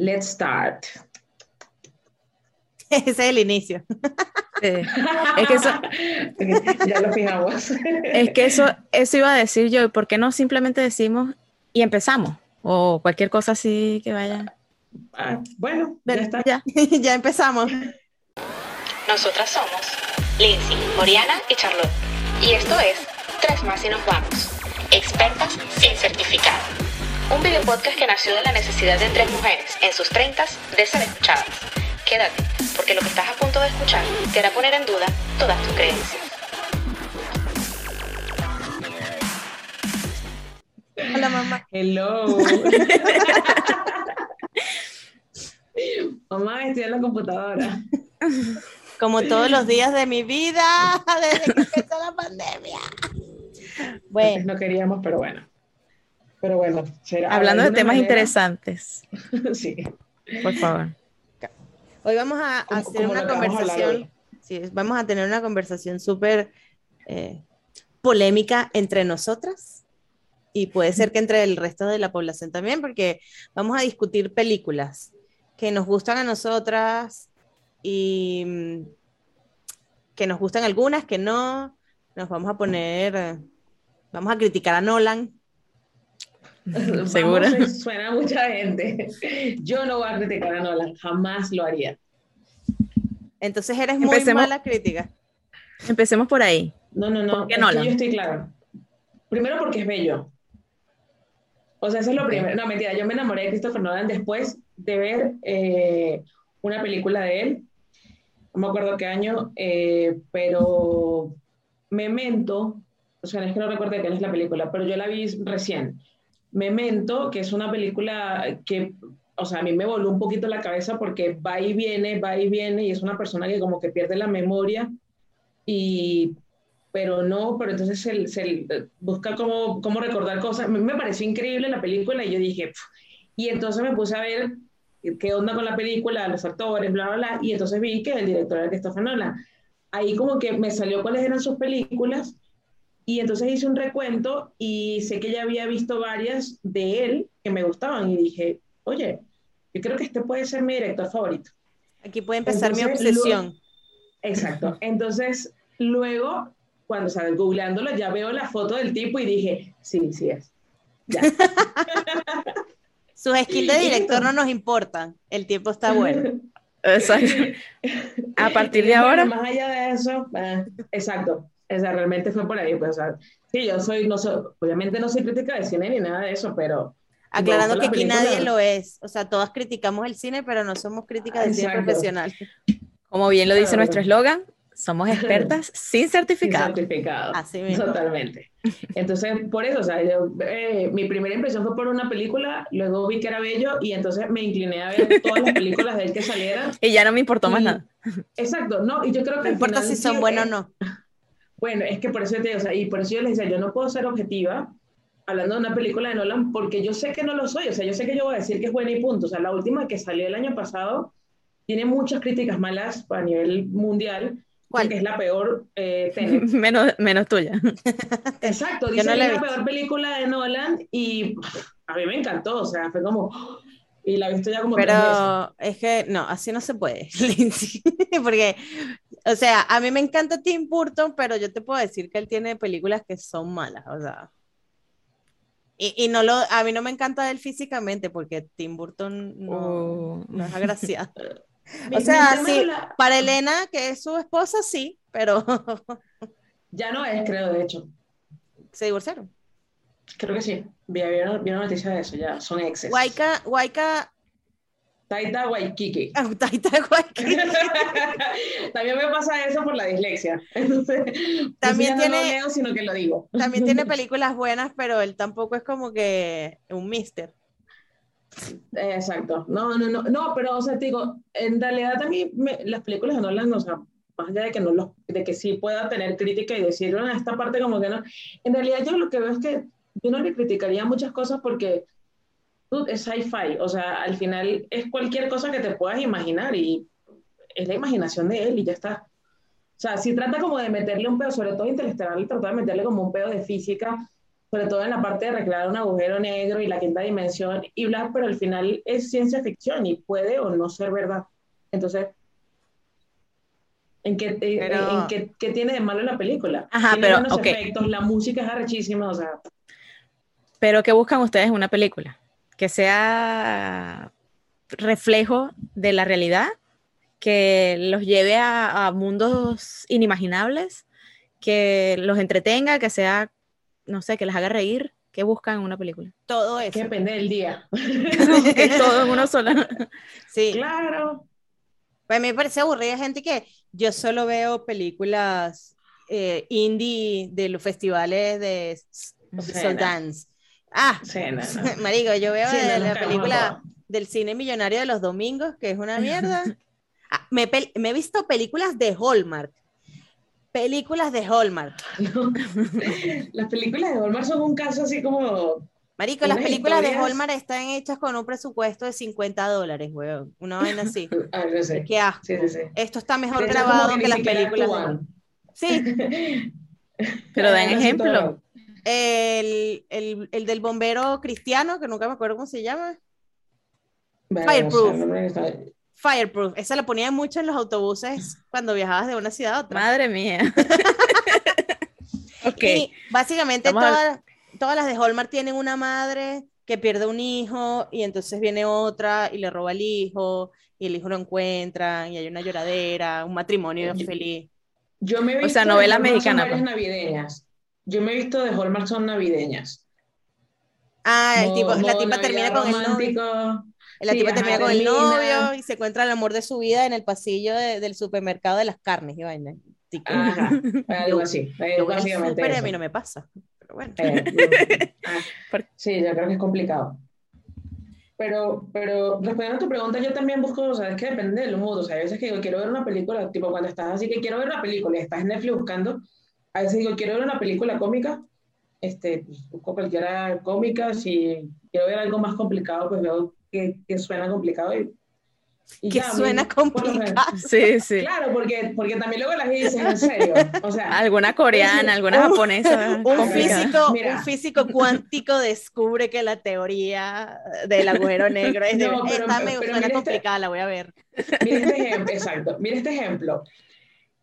Let's start. Ese es el inicio. Es que eso. ya lo fijamos. Es que eso, eso iba a decir yo. ¿Por qué no simplemente decimos y empezamos? O cualquier cosa así que vaya. Ah, bueno, ya está. Ya, ya empezamos. Nosotras somos Lindsay, Oriana y Charlotte. Y esto es Tres más y nos vamos. Expertas sin certificado. Un video podcast que nació de la necesidad de tres mujeres en sus treintas de ser escuchadas. Quédate, porque lo que estás a punto de escuchar te hará poner en duda todas tus creencias. Hola, mamá. Hello. Mamá, estoy en la computadora. Como todos los días de mi vida, desde que empezó la pandemia. Bueno, no queríamos, pero bueno. Pero bueno, será. Hablando de temas manera- interesantes, sí. por favor. hoy vamos a Como- hacer como una vamos a conversación. hoy. Sí, vamos a tener una conversación súper eh, polémica entre nosotras y puede ser que entre el resto de la población también, porque vamos a discutir películas que nos gustan a nosotras y mm, que nos gustan algunas, que no. Nos vamos a poner, vamos a criticar a Nolan. ¿Segura? Vamos, Suena a mucha gente. Yo no voy a criticar a Nolan, jamás lo haría. Entonces eres muy Empecemos. mala crítica. Empecemos por ahí. No, no, no. ¿Por qué es que Nolan? yo estoy claro. Primero porque es bello. O sea, eso es lo primero. No, mentira, yo me enamoré de Christopher Nolan después de ver eh, una película de él. No me acuerdo qué año, eh, pero Memento, o sea, es que no recuerdo de qué es la película, pero yo la vi recién. Memento, que es una película que, o sea, a mí me voló un poquito la cabeza porque va y viene, va y viene, y es una persona que como que pierde la memoria y pero no, pero entonces se, se busca cómo, cómo recordar cosas. Me, me pareció increíble la película y yo dije, "Pf". y entonces me puse a ver qué onda con la película, los actores, bla, bla, bla, y entonces vi que el director era Christopher Nolan. Ahí como que me salió cuáles eran sus películas y entonces hice un recuento y sé que ya había visto varias de él que me gustaban y dije, oye, yo creo que este puede ser mi director favorito. Aquí puede empezar mi obsesión. Exacto. Entonces, luego, cuando sabes, googleándolo, ya veo la foto del tipo y dije, sí, sí es. Ya. Sus skills de director no nos importan. El tiempo está bueno. Exacto. A partir de ahora, Más allá de eso, eh, exacto. O sea, realmente fue por ahí. Pues, o sea, sí, yo soy, no soy, obviamente no soy crítica de cine ni nada de eso, pero. Aclarando que aquí nadie lo es. O sea, todas criticamos el cine, pero no somos críticas de cine profesional. como bien lo dice Claro. nuestro eslogan, somos expertas sin Sin certificado. certificado. Así mismo. Totalmente. Entonces, por eso, o sea, yo, eh, mi primera impresión fue por una película, luego vi que era bello y entonces me incliné a ver todas las películas de él que salieran. Y ya no me importó más Y- nada. Exacto, no, y yo creo que No importa final si son sí, buenos o eh, no. Bueno, es que por eso te digo, o sea, y por eso yo les decía, yo no puedo ser objetiva hablando de una película de Nolan porque yo sé que no lo soy, o sea, yo sé que yo voy a decir que es buena y punto. O sea, la última que salió el año pasado tiene muchas críticas malas a nivel mundial, ¿Cuál? que es la peor eh, menos, menos tuya. Exacto, dice no que es la peor película de Nolan y a mí me encantó, o sea, fue como, y la he visto ya como tres veces. Pero es que no, así no se puede, Lindsay. Porque, o sea, a mí me encanta Tim Burton, pero yo te puedo decir que él tiene películas que son malas, o sea. Y, y no lo, a mí no me encanta él físicamente, porque Tim Burton no, Oh. no es agraciado. O sea, sí, la- para Elena, que es su esposa, sí, pero Ya no es, creo, de hecho. se divorciaron. Creo que sí. Vi, vi una, vi una noticia de eso, ya. Son exes. Waika, Waika, Taita Waikiki. ah, Taita Waikiki. También me pasa eso por la dislexia. Entonces, También entonces ya no lo tiene- leo, sino que lo digo. También tiene películas buenas, pero él tampoco es como que un mister. Exacto. No, no, no. No, pero, o sea, te digo, en realidad también las películas de Nolan, o sea, más allá de que, no los, de que sí pueda tener crítica y decir, bueno, esta parte como que no. En realidad yo lo que veo es que yo no le criticaría muchas cosas porque dude, es sci-fi. O sea, al final es cualquier cosa que te puedas imaginar y es la imaginación de él y ya está. O sea, si trata como de meterle un pedo, sobre todo Interestelar, le trató de meterle como un pedo de física, sobre todo en la parte de recrear un agujero negro y la quinta dimensión y bla, pero al final es ciencia ficción y puede o no ser verdad. Entonces, ¿en qué, Pero- en qué- qué tiene de malo la película? Ajá, Tiene pero, buenos ok. efectos, la música es arrechísima, o sea, Pero ¿qué buscan ustedes en una película? Que sea reflejo de la realidad, que los lleve a, a mundos inimaginables, que los entretenga, que sea, no sé, que les haga reír. ¿Qué buscan en una película? Todo que eso. depende del día. que todo en uno solo. Sí. Claro. Pues a mí me parece aburrida gente que yo solo veo películas eh, indie de los festivales de s- Ah, Sí, no, no. marico, yo veo Sí, de la película del cine millonario de los domingos, que es una mierda. Ah, me, he visto películas de Hallmark. Películas de Hallmark. No. Las películas de Hallmark son un caso así como Marico, las películas de Hallmark están hechas con un presupuesto de 50 dólares, weón. Una vaina así. Ah, no sé. Qué asco. Sí, sí, sí. Esto está mejor grabado que, las películas. de-. Sí, Pero dan ejemplo. El, el, el del bombero cristiano, que nunca me acuerdo cómo se llama. Bueno, Fireproof. o sea, no me está- Fireproof. Esa la ponían mucho en los autobuses cuando viajabas de una ciudad a otra. Madre mía. ok. Y básicamente todas, todas las de Hallmark tienen una madre que pierde un hijo y entonces viene otra y le roba el hijo y el hijo lo encuentra y hay una lloradera, un matrimonio Yo- feliz. Yo me he O visto sea, de novela mexicana, pues. navideñas. Yo me he visto de Hallmark son navideñas. Ah, el tipo, la tipa termina con el novio. romántico. La Sí, tipa ajá, termina con el novio y se encuentra el amor de su vida en el pasillo de- del supermercado de las carnes y vaina. Ajá, algo así. Yo básicamente súper y a mí no me pasa. Pero bueno. Eh, ah, sí, yo creo que es complicado. Pero, pero respondiendo a tu pregunta, yo también busco, o sea, es que depende del mood. O sea, hay veces que digo, quiero ver una película, tipo cuando estás así que quiero ver una película y estás en Netflix buscando, a veces digo, quiero ver una película cómica, este, pues, busco cualquiera cómica, si quiero ver algo más complicado, pues veo que, que suena complicado y, y Que ya, a mí, suena menos- complicado. Sí, sí. Claro, porque, porque también luego las dicen en serio. O sea, Alguna coreana, alguna Un- japonesa. Un físico, Mira. un físico cuántico descubre que la teoría del agujero negro es de, No, pero- esta me pero suena este- complicada, la voy a ver. Mira este ejemplo, exacto. Mira este ejemplo.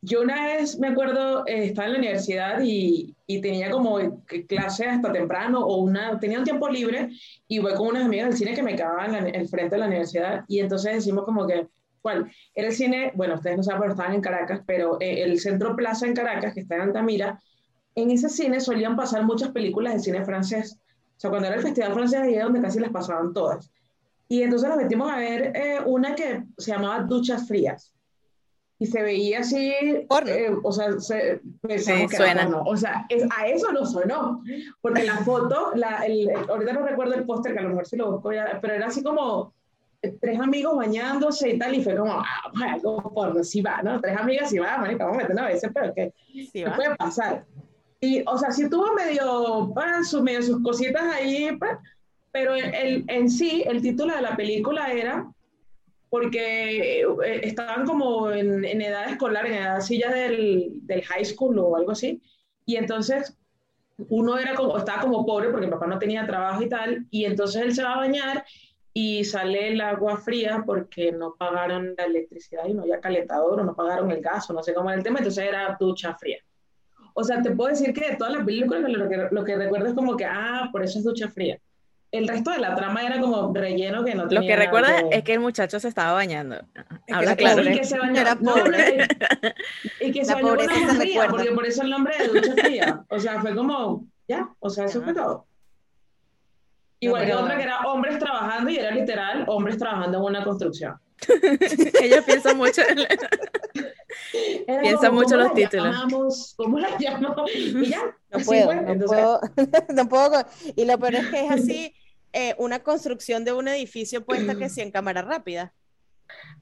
Yo una vez me acuerdo, eh, estaba en la universidad y, y tenía como clase hasta temprano o una, tenía un tiempo libre y voy con unas amigas del cine que me quedaban en el frente de la universidad y entonces decimos como que, ¿cuál? Era el cine, bueno, ustedes no saben, pero estaban en Caracas, pero eh, el Centro Plaza en Caracas, que está en Altamira, en ese cine solían pasar muchas películas de cine francés. O sea, cuando era el Festival Francés, ahí era donde casi las pasaban todas. Y entonces nos metimos a ver eh, una que se llamaba Duchas Frías. Y se veía así, eh, o sea, se, pensamos Sí, que suena. porno. O sea, es- a eso no sonó. Porque la foto, la, el, el- ahorita no recuerdo el póster, que a lo mejor sí lo busco ya, pero era así como eh, tres amigos bañándose y tal, y fue como, ah, pues, algo porno, sí va, ¿no? Tres amigas, sí va, marica, vamos a meternos a veces, pero que Sí, ¿Qué va. puede pasar? Y, o sea, sí tuvo medio, pa, su- medio sus cositas ahí, pero el, en sí, el título de la película era porque eh, estaban como en, en edad escolar, en edad ya del, del high school o algo así, y entonces uno era como, estaba como pobre porque el papá no tenía trabajo y tal, y entonces él se va a bañar y sale el agua fría porque no pagaron la electricidad y no había calentador o no pagaron el gas o no sé cómo era el tema, entonces era ducha fría. O sea, te puedo decir que de todas las películas lo que, lo que recuerdo es como que, ah, por eso es ducha fría. El resto de la trama era como relleno que no Lo tenía que nada recuerda que- es que el muchacho se estaba bañando. Habla claro. Y que se bañó, Era pobre. y que se La bañó con agua fría, porque por eso el nombre de ducha fría. O sea, fue como, ya, o sea, eso fue todo. Igual que otra que era hombres trabajando y era literal hombres trabajando en una construcción. Ella piensa mucho. en- Era Piensa como, mucho ¿cómo los títulos. llamamos? ¿Cómo la llamamos? Y ya, No puedo, fue. no Entonces, puedo, no puedo. con- Y lo peor es que es así, eh, una construcción de un edificio puesta que sí en cámara rápida.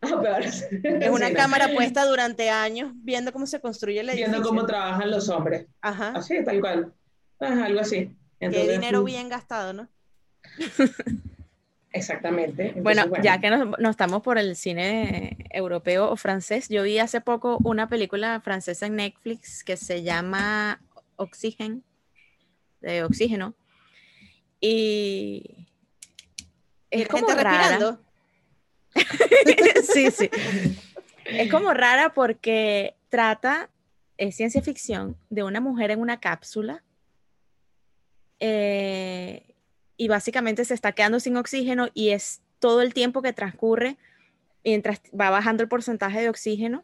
ah. Es una Sí, no. cámara puesta durante años viendo cómo se construye el edificio. Viendo cómo trabajan los hombres. Ajá. Así, tal cual. Ajá, algo así. Qué Entonces, dinero mm, bien gastado, ¿no? Exactamente. Entonces, Bueno, ya que nos, nos estamos por el cine europeo o francés, yo vi hace poco una película francesa en Netflix que se llama Oxygen, de oxígeno, Y Y es la gente como rara. respirando. sí, sí. Es como rara porque trata, es ciencia ficción, de una mujer en una cápsula eh, y básicamente se está quedando sin oxígeno y es todo el tiempo que transcurre mientras va bajando el porcentaje de oxígeno.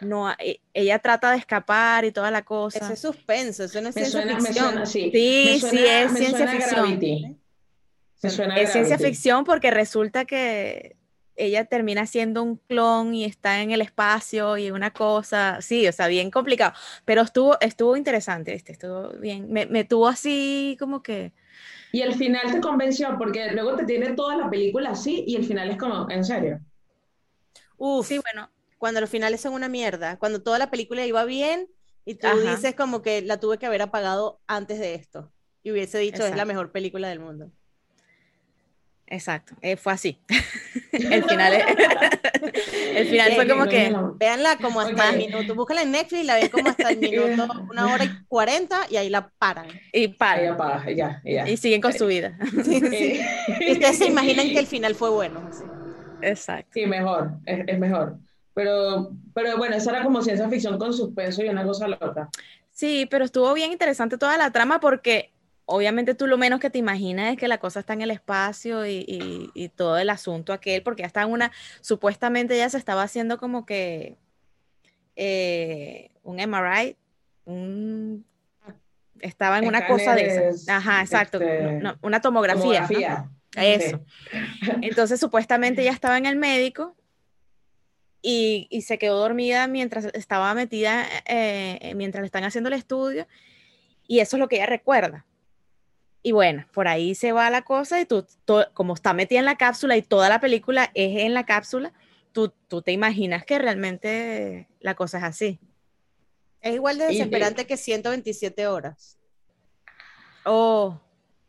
No, e- ella trata de escapar y toda la cosa. Eso es suspenso, eso no es Me ciencia suena, ficción. suena, sí. Sí, Me sí, suena- es ciencia suena ficción. Suena es ciencia ficción porque resulta que ella termina siendo un clon y está en el espacio y una cosa, sí, o sea, bien complicado, pero estuvo, estuvo interesante, este, estuvo bien, me, me tuvo así como que, Y el final te convenció porque luego te tiene toda la película así y el final es como, en serio. Uf, sí, bueno, cuando los finales son una mierda, cuando toda la película iba bien y tú Ajá. dices como que la tuve que haber apagado antes de esto y hubiese dicho es la mejor película del mundo. Exacto, eh, fue así, el final, es- el final fue como que. Véanla como hasta el Ok. minuto, búscala en Netflix, la ven como hasta el minuto, una hora y cuarenta y ahí la paran. y Ahí para, ya, ya. y siguen con su vida, Eh, Y ustedes se imaginan que el final fue bueno. así. exacto. Sí, mejor, es, es mejor. Pero, pero bueno, esa era como ciencia ficción con suspenso y una cosa loca. Sí, pero estuvo bien interesante toda la trama porque obviamente tú lo menos que te imaginas es que la cosa está en el espacio y, y- y todo el asunto aquel, porque ya está en una, supuestamente ya se estaba haciendo como que eh, un MRI, un- estaba en una cosa de esas. Ajá, exacto, este, no, una tomografía. Eso. Entonces, supuestamente ella estaba en el médico y, y se quedó dormida mientras estaba metida, eh, eh, mientras le están haciendo el estudio, y eso es lo que ella recuerda. Y bueno, por ahí se va la cosa, y tú, to- como está metida en la cápsula y toda la película es en la cápsula, tú, tú te imaginas que realmente la cosa es así. Es igual de Y- desesperante que 127 horas. Oh,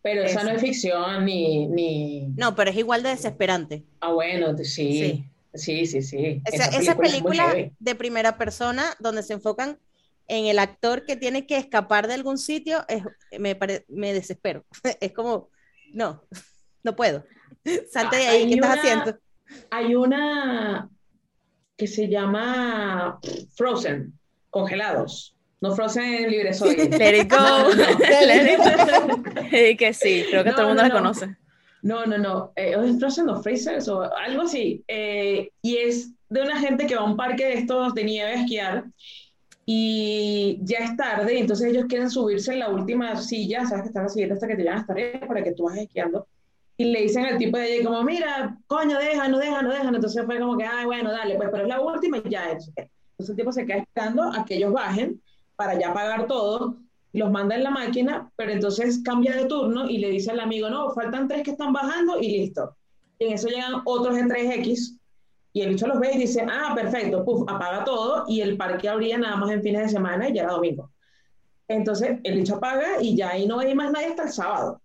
Pero esa Eso. no es ficción ni, ni... No, pero es igual de desesperante. Ah, bueno, sí. Sí, sí, sí. Esa, película de primera persona donde se enfocan en el actor que tiene que escapar de algún sitio, es- me, pare- me desespero. Es como, no, no puedo. Salte de ahí, Hay ¿qué estás una- haciendo? Hay una que se llama Frozen, congelados. No Frozen libre soy. let it go. Let it- Y que sí, creo que No, todo el mundo no, la no. conoce. No, no, no. Eh, ¿o es Frozen o Freezers o algo así. Eh, y es de una gente que va a un parque de estos de nieve a esquiar y ya es tarde, entonces ellos quieren subirse en la última silla, sabes que están la silleta hasta que te llegan hasta arriba para que tú vas esquiando. Y le dicen al tipo de allí como, mira, coño, déjalo, déjalo, déjalo. Entonces fue como que, ay, bueno, dale, pues, pero es la última y ya. Entonces el tipo se queda esperando a que ellos bajen para ya pagar todo, los manda en la máquina, pero entonces cambia de turno y le dice al amigo, no, faltan tres que están bajando y listo. Y en eso llegan otros de 3X y el bicho los ve y dice, ah, perfecto, puf, apaga todo y el parque abría nada más en fines de semana y ya era domingo. Entonces el bicho apaga y ya ahí no hay más nadie hasta el sábado.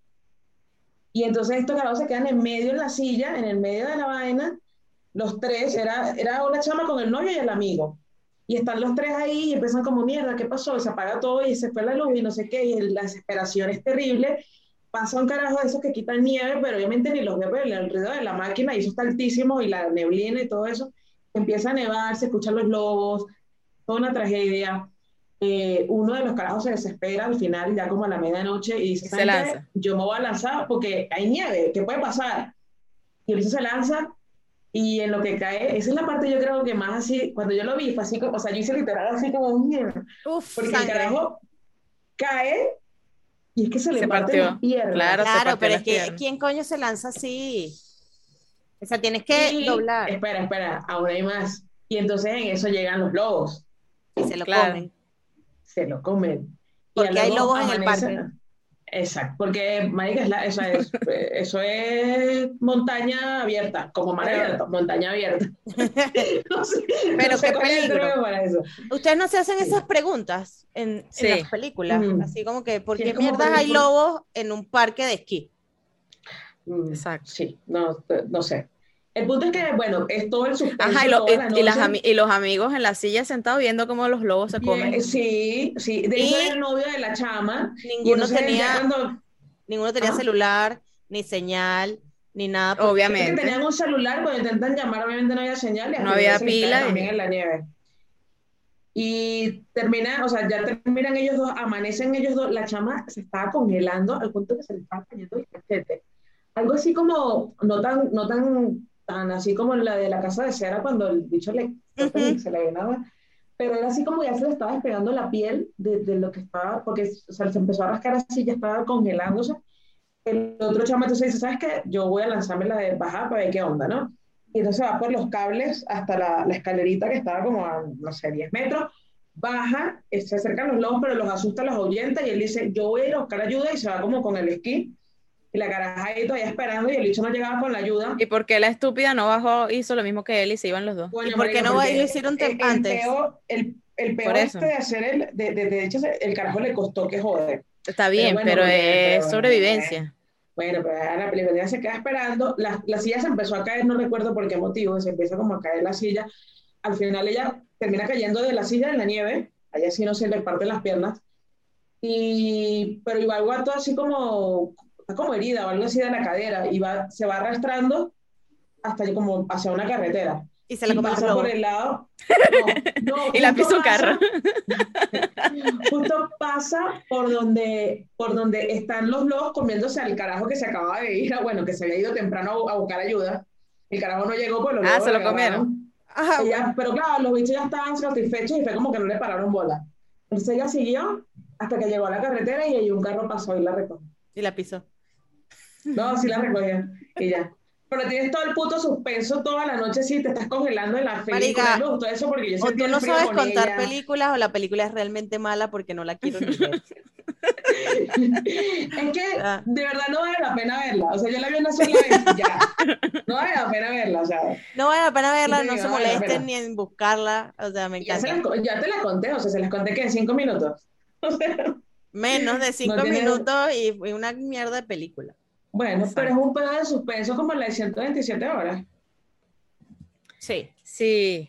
Y entonces estos carajos se quedan en medio en la silla, en el medio de la vaina, los tres, era, era una chama con el novio y el amigo. Y están los tres ahí y empiezan como, mierda, ¿qué pasó? Y se apaga todo y se fue la luz y no sé qué, y la desesperación es terrible. Pasa un carajo de esos que quitan nieve, pero obviamente ni los ve, pero el ruido de la máquina, y eso está altísimo, y la neblina y todo eso. Empieza a nevar, se escuchan los lobos, toda una tragedia. Eh, uno de los carajos se desespera al final, ya como a la medianoche, y dice, se "¿Saben qué? lanza. Yo me voy a lanzar porque hay nieve, ¿qué puede pasar? Y el bicho se lanza, y en lo que cae, esa es la parte yo creo que más así, cuando yo lo vi, fue así como, o sea, yo hice literal así como, mierda, Uf, porque el sangre. carajo cae y es que se le Se parte partió. las piernas. Claro. Claro, pero las es que. ¿quién coño se lanza así? O sea, tienes que Y- doblar Espera, espera, aún hay más. Y entonces en eso llegan los lobos, y se lo Claro. comen. se lo comen. Y Porque hay lobos en el parque. Exacto, porque marica, es la- eso, es, eso es montaña abierta, como mar abierto, montaña abierta. No sé, Pero no sé qué peligro. término para eso. Ustedes no se hacen esas preguntas en, las películas, Mm. así como que, ¿por Sí, qué mierdas hay lobos en un parque de esquí? Mm, Exacto. Sí, no, no sé. El punto es que, bueno, es todo el suspenso Ajá, y, lo- toda la y- y las noche. ami- y los amigos en la silla sentados viendo cómo los lobos se Bien, comen. Sí, sí. De hecho, era el novio de la chama. Ninguno entonces tenía, cuando- Ninguno tenía Ah. celular, ni señal, ni nada. por- Es que Obviamente. tenían un celular, cuando intentan llamar, obviamente no había señal. y No había pila y- También en la nieve. Y termina, o sea, ya terminan ellos dos, amanecen ellos dos, la chama se estaba congelando al punto que se le estaba cayendo el cachete. Algo así como, no tan, no tan, tan así como la de la casa de cera cuando el bicho le, Ujú. se le llenaba, pero era así como ya se le estaba despegando la piel de, de lo que estaba, porque o sea, se empezó a rascar así, ya estaba congelándose. El otro chama entonces dice, ¿sabes qué? Yo voy a lanzarme la de bajar para ver qué onda, ¿no? Y entonces va por los cables hasta la, la escalerita que estaba como a, no sé, 10 metros, baja, eh, se acercan los lobos, pero los asusta, los ahuyenta, y él dice, yo voy a ir a buscar ayuda, y se va como con el esquí, y la caraja ahí todavía esperando, y el bicho no llegaba con la ayuda. ¿Y por qué la estúpida no bajó, hizo lo mismo que él y se iban los dos? Coño, ¿Y por qué no porque lo hicieron el- el antes? peo- el, el peor este de hacer el, de, de, de hecho, el carajo le costó que joder. Está bien, bueno, pero es pero- sobrevivencia. Bueno, pero a la película ya se queda esperando, la, la silla se empezó a caer, no recuerdo por qué motivo, se empieza como a caer la silla. Al final ella termina cayendo de la silla en la nieve, allá sí no se le parten las piernas, y, pero algo todo así como, está como herida o algo así de la cadera, y va, se va arrastrando hasta como hacia una carretera. Y se la y comió pasa el por el lado. No, no, Y la pisó un carro. Justo pasa por donde, por donde están los lobos comiéndose al carajo que se acaba de ir, bueno, que se había ido temprano a, buscar ayuda. El carajo no llegó, pues los Ah, lobos se lo agarraron. Ajá, Ella- pero claro, los bichos ya estaban satisfechos y fue como que no le pararon bola. Entonces ella siguió hasta que llegó a la carretera y ahí un carro pasó y la recogió. y la pisó. No, sí la recogió y ya. Pero tienes todo el puto suspenso toda la noche, sí, te estás congelando en la película. Marica, gustó eso porque yo O tú no sabes con contar ella. películas o la película es realmente mala porque no la quiero ni ver. Es que Ah. de verdad no vale la pena verla. O sea, yo la vi una sola vez ya. No vale la pena verla. O sea, No vale la pena verla, no se molesten ni en buscarla. O sea, me ya, se encanta. las ya te la conté. O sea, se las conté que en cinco minutos. O sea, Menos de cinco minutos y, y una mierda de película. Bueno, Exacto. pero es un pedo de suspenso como la de 127 horas. Sí. Sí,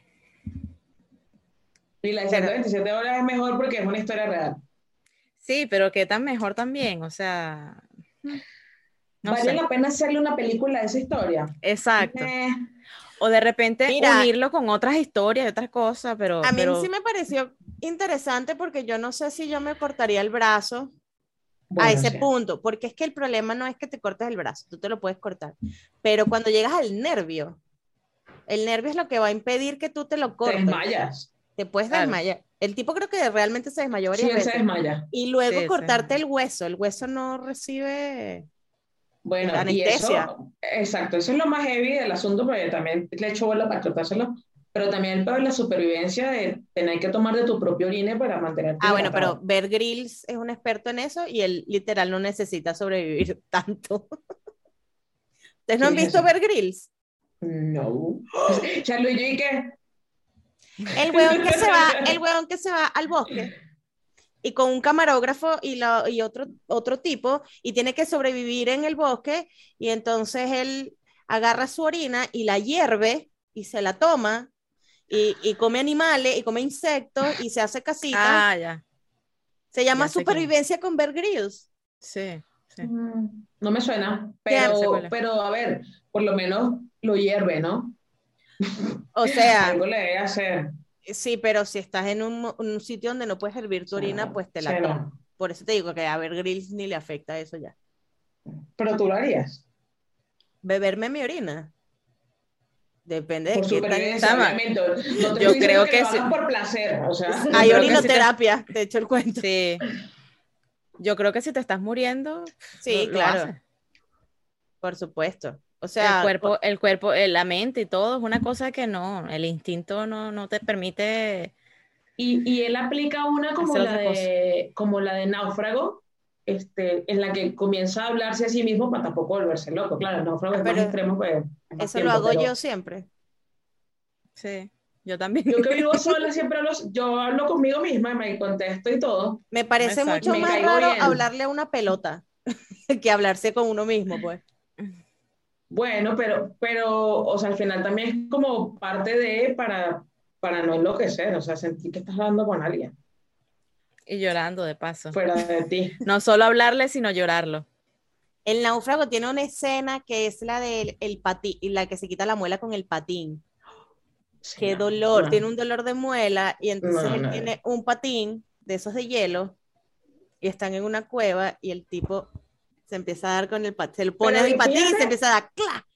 Y la de Pero- 127 horas es mejor porque es una historia real. sí, pero qué tan mejor también, o sea, no ¿Vale sé. la pena hacerle una película de esa historia? Exacto. Eh, O de repente Mira. unirlo con otras historias y otras cosas, pero, A mí pero sí me pareció interesante porque yo no sé si yo me cortaría el brazo bueno, a ese sí. punto, porque es que el problema no es que te cortes el brazo, tú te lo puedes cortar, pero cuando llegas al nervio, el nervio es lo que va a impedir que tú te lo Te cortes. desmayas. Te puedes Claro. desmayar. El tipo creo que realmente se desmayó Sí, varias se veces. desmaya. Y luego Sí, cortarte sí. el hueso, el hueso no recibe Bueno, y Anestesia. eso, exacto, eso es lo más heavy del asunto, porque también le echo bola para cortárselo, pero también es la supervivencia de tener que tomar de tu propio orine para mantenerte Ah, bueno, pero. Bear Grylls es un experto en eso y él literal no necesita sobrevivir tanto. ¿Ustedes no han ¿Quién es visto ese? Bear Grylls? No. Charlie, ¿y qué? El huevón que se va, el huevón que se va al bosque y con un camarógrafo y, la- y otro, otro tipo y tiene que sobrevivir en el bosque y entonces él agarra su orina y la hierve y se la toma y, y come animales y come insectos y se hace casitas. ah, ya. se llama ya supervivencia con Bear Grylls. Sí, sí. Mm, No me suena, pero, pero a ver, por lo menos lo hierve, ¿no? O sea, Algo le debe hacer. sí, pero si estás en un, sitio donde no puedes hervir tu orina, pues te la Sí, no. tomas. Por eso te digo que a Bear Grylls ni le afecta eso ya. Pero tú lo harías. beberme mi orina. Depende de qué tan... No Yo creo que, que sí. por placer, o sea. Hay sí te- orinoterapia, te echo el cuento. Sí. Yo creo que si te estás muriendo, Sí, lo- claro, por supuesto. O sea, el cuerpo, el cuerpo, eh, la mente y todo es una cosa que no, el instinto no, no te permite. Y, y él aplica una como la, de, como la de náufrago, este, en la que comienza a hablarse a sí mismo para tampoco volverse loco. Claro, es Pero más extremo. Pues, más eso tiempo, lo hago pero yo siempre. Sí, yo también. Yo que vivo sola siempre hablo, yo hablo conmigo misma, me contesto y todo. Me parece Exacto. mucho Me más raro bien. hablarle a una pelota que hablarse con uno mismo, pues. Bueno, pero, pero, o sea, al final también es como parte de para, para no enloquecer, o sea, sentir que estás hablando con alguien Y llorando de paso. fuera de ti. No solo hablarle, sino llorarlo. El náufrago tiene una escena que es la del el patín, la que se quita la muela con el patín. Sí, Qué no, dolor, no. tiene un dolor de muela y entonces No, él no. tiene un patín de esos de hielo y están en una cueva y el tipo se empieza a dar con el patín, se lo pone Pero el patín y fíjate- se empieza a dar ¡cla!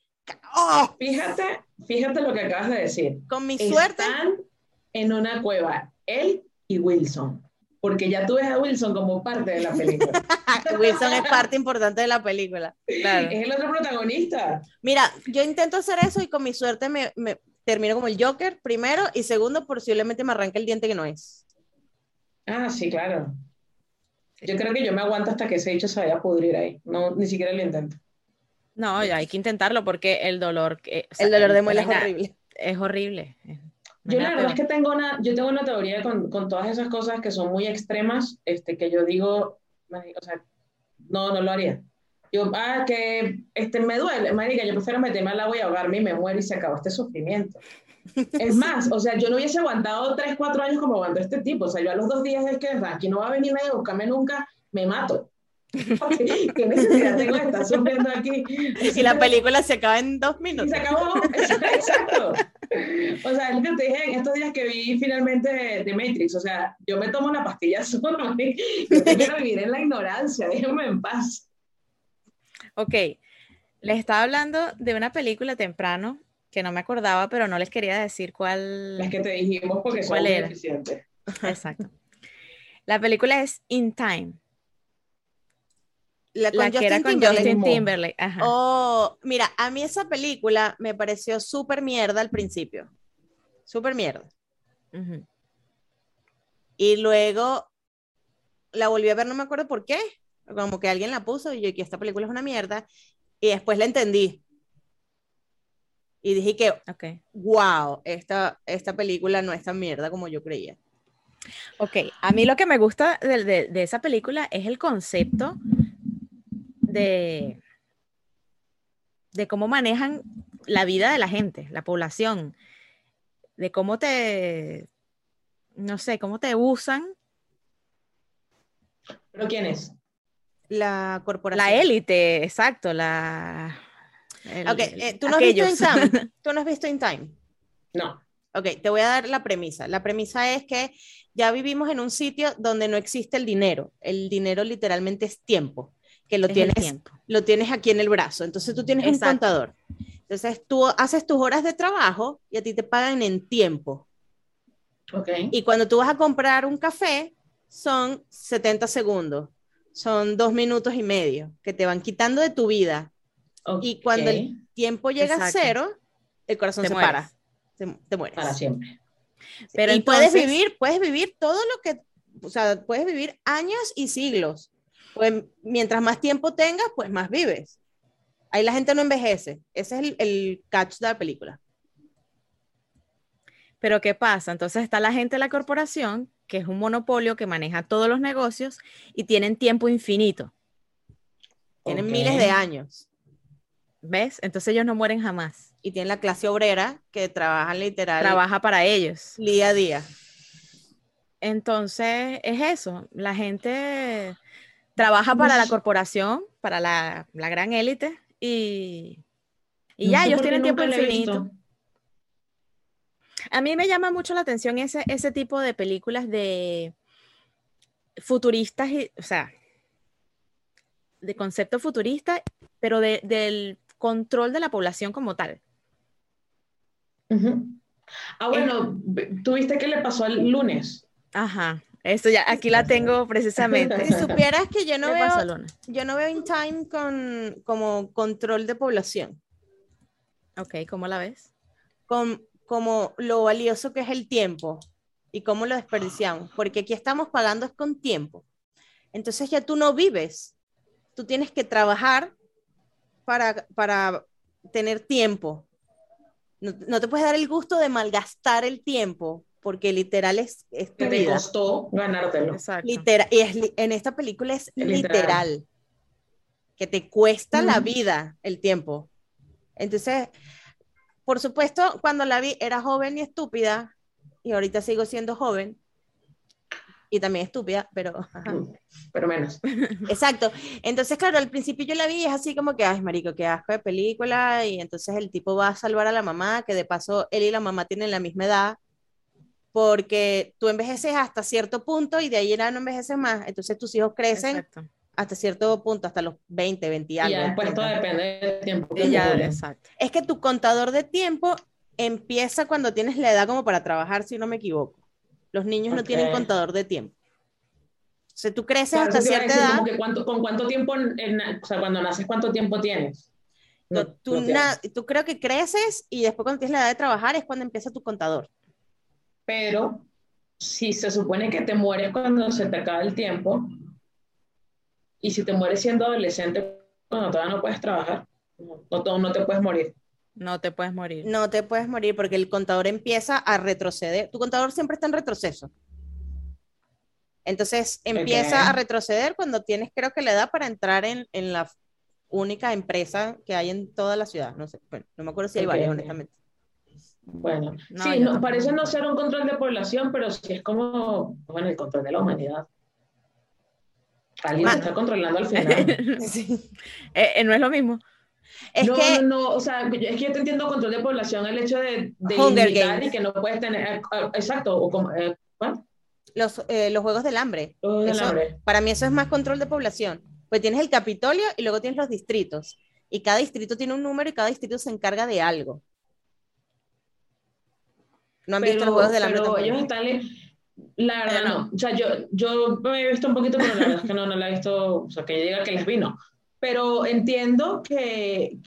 ¡Oh! Fíjate, fíjate lo que acabas de decir. Con mi suerte, Están en una cueva, él y Wilson. Porque ya tú ves a Wilson como parte de la película. Wilson es parte importante de la película. Claro. es el otro protagonista. Mira, yo intento hacer eso y con mi suerte me, me termino como el Joker primero y segundo posiblemente me arranque el diente que no es. Ah, sí, claro. Yo creo que yo me aguanto hasta que ese hecho se vaya a pudrir ahí. No, ni siquiera lo intento. No, ya hay que intentarlo porque el dolor. que- o sea, El dolor de muela es horrible. Es horrible. Yo la verdad es que tengo una, yo tengo una teoría con, con todas esas cosas que son muy extremas, este, que yo digo, o sea, no, no lo haría. Yo, ah, que este, me duele, marica, yo prefiero meterme al agua y ahogarme y me muero y se acabó este sufrimiento. Es más, o sea, yo no hubiese aguantado 3, 4 años como aguantó este tipo. O sea, yo a los dos días es que aquí no va a venir nadie a buscarme nunca, me mato. ¿Qué necesidad tengo de estar sufriendo aquí? Y la película se acaba en dos Y minutos. se acabó. Exacto. O sea, es lo que te dije en estos días que vi finalmente de, Matrix. O sea, yo me tomo una pastilla azul. ¿no? Yo quiero vivir en la ignorancia. Déjenme en paz. Ok, les estaba hablando de una película temprano que no me acordaba, pero no les quería decir cuál. Las que te dijimos porque son eficientes. Exacto. La película es In Time, La, con la que era Justin con Timberlake. Justin Timberlake. Ajá. Oh, mira, a mí esa película me pareció súper mierda al principio. Súper mierda. Ujú. Y luego la volví a ver, no me acuerdo por qué. Como que alguien la puso y yo que esta película es una mierda. Y después la entendí. Y dije que, Ok. wow, esta, esta película no es tan mierda como yo creía. Ok, a mí lo que me gusta de, de- de esa película es el concepto de, de cómo manejan la vida de la gente, la población, de cómo te, no sé, cómo te usan ¿Pero quién es? La corporación. la élite, exacto, la... el- Ok, eh, ¿tú, no has visto. In Time? ¿Tú no has visto In Time? No. Ok, te voy a dar la premisa. La premisa es que ya vivimos en un sitio donde no existe el dinero. El dinero literalmente es tiempo, que lo Es tienes, lo tienes aquí en el brazo. Entonces tú tienes un Exacto. contador. Entonces tú haces tus horas de trabajo y a ti te pagan en tiempo. Ok. Y cuando tú vas a comprar un café, son 70 segundos. Son dos minutos y medio que te van quitando de tu vida. Y cuando el tiempo llega Exacto. a cero, el corazón Te se mueres. para. Te, te mueres. Para siempre. Pero y puedes entonces- vivir, puedes vivir todo lo que, o sea, puedes vivir años y siglos. Pues mientras más tiempo tengas, pues más vives. Ahí la gente no envejece. Ese es el, el catch de la película. Pero ¿qué pasa? Entonces está la gente de la corporación, que es un monopolio que maneja todos los negocios y tienen tiempo infinito. Tienen miles de años. ¿Ves? Entonces ellos no mueren jamás. Y tienen la clase obrera que trabaja literal Trabaja para ellos. día a día. Entonces es eso. La gente trabaja para la corporación, para la, la gran élite y, y No ya, ellos tienen tiempo infinito. A mí me llama mucho la atención ese, ese tipo de películas de futuristas, y, o sea, de concepto futurista, pero de- del control de la población como tal. Ah, bueno, ¿tú viste qué le pasó el lunes? Ajá, eso ya, aquí la tengo precisamente. Si supieras que yo no ¿Qué pasó, veo, yo no veo in time con como control de población, Ok, ¿cómo la ves? con como lo valioso que es el tiempo y cómo lo desperdiciamos, porque aquí estamos pagando es con tiempo. Entonces ya tú no vives, tú tienes que trabajar para, para tener tiempo. No, no te puedes dar el gusto de malgastar el tiempo, porque literal es, es tu Que te vida. costó ganártelo. Exacto. Literal, y es en esta película es Literal. literal, que te cuesta la Ujú. vida el tiempo. Entonces, por supuesto, cuando la vi era joven y estúpida, y ahorita sigo siendo joven, y también estúpida, pero... ajá. Pero menos. Exacto. Entonces, claro, al principio yo la vi y es así como que, ay, marico, qué asco de película. Y entonces el tipo va a salvar a la mamá, que de paso él y la mamá tienen la misma edad, porque tú envejeces hasta cierto punto y de ahí ya no envejeces más. Entonces tus hijos crecen Exacto. hasta cierto punto, hasta los 20, 20 y Y ya después todo 30. depende del tiempo. Que ya, exacto. Es que tu contador de tiempo empieza cuando tienes la edad como para trabajar, si no me equivoco. Los niños no tienen contador de tiempo. O sea, tú creces Claro, hasta cierta decir, edad. cuánto, ¿Con cuánto tiempo, en- o sea, cuando naces, cuánto tiempo tienes? No, tú, tú no tienes. tú creo que creces y después cuando tienes la edad de trabajar es cuando empieza tu contador. Pero si se supone que te mueres cuando se te acaba el tiempo, y si te mueres siendo adolescente cuando todavía no puedes trabajar, no, no, te- no te puedes morir. No te puedes morir. No te puedes morir porque el contador empieza a retroceder. Tu contador siempre está en retroceso. Entonces empieza a retroceder cuando tienes, creo que la edad para entrar en, en la única empresa que hay en toda la ciudad. No sé, bueno, no me acuerdo si hay Ok, varias, honestamente. Bueno, No, sí, no, parece no ser un control de población, pero sí es como, bueno, el control de la humanidad. Alguien Ah. se está controlando al final. Sí. Eh, eh, no es lo mismo. Es no, que no, no, o sea, es que yo te entiendo control de población, el hecho de, de Hunger limitar Games. y que no puedes tener, eh, eh, exacto, o como, eh, ¿cuál? los, los juegos del hambre, Juegos del Eso- hambre. para mí eso es más control de población. Pues tienes el Capitolio y luego tienes los distritos. Y cada distrito tiene un número y cada distrito se encarga de algo. ¿No han visto los juegos del hambre? pero ellos están, la verdad no. no, o sea, yo, yo me he visto un poquito, pero la verdad es que no, no la he visto, o sea, que yo diga que las vi, no. Pero entiendo que,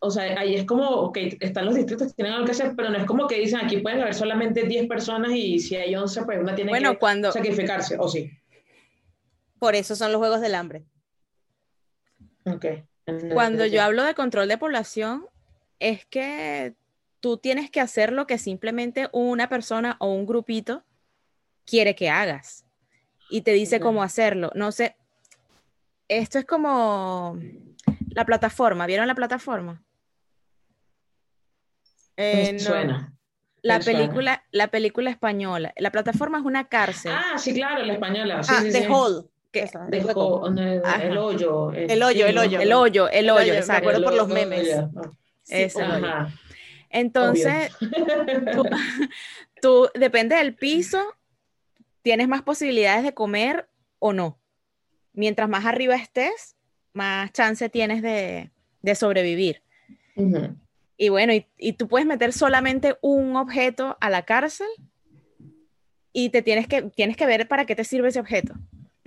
o sea, ahí es como, ok, están los distritos, tienen algo que hacer, pero no es como que dicen aquí pueden haber solamente 10 personas y si hay 11, pues una tiene Bueno, que cuando, sacrificarse, o sí. Por eso son los juegos del hambre. Ok. cuando yo hablo de control de población, es que tú tienes que hacer lo que simplemente una persona o un grupito quiere que hagas y te dice cómo hacerlo. No sé, esto es como la plataforma, ¿vieron la plataforma? Eh, no. suena. La suena. película, la película española. La plataforma es una cárcel. Ah, sí, claro, la española. Sí, Ah, sí, The sí. Que- Esa, De el hoyo. El hoyo, el hoyo. el hoyo, el hoyo, me exacto. acuerdo por los memes. Ajá. Entonces, tú, tú, depende del piso, tienes más posibilidades de comer o no. Mientras más arriba estés, más chance tienes de, de sobrevivir. Y bueno, y, y tú puedes meter solamente un objeto a la cárcel y te tienes que, tienes que ver para qué te sirve ese objeto.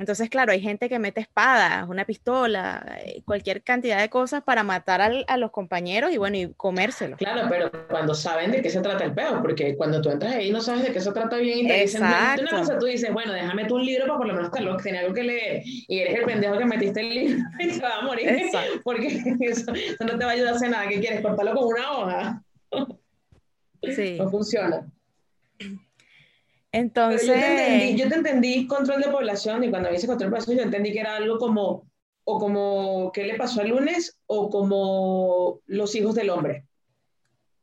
Entonces, claro, hay gente que mete espadas, una pistola, eh, cualquier cantidad de cosas para matar al- a los compañeros y bueno, y comérselo. Claro, pero cuando saben de qué se trata el peo, porque cuando tú entras ahí no sabes de qué se trata bien y te dicen, "Bueno, Exacto. una cosa, tú dices, bueno, déjame tú un libro para por lo menos que tenía algo que leer, y eres el pendejo que metiste el libro y te va a morir, Exacto. porque eso, eso no te va a ayudar a hacer nada, ¿qué quieres? Cortarlo con una hoja, Sí. no funciona. Entonces, yo te entendí, yo te entendí control de población y cuando dice control de población yo entendí que era algo como, o como qué le pasó al lunes, o como los hijos del hombre,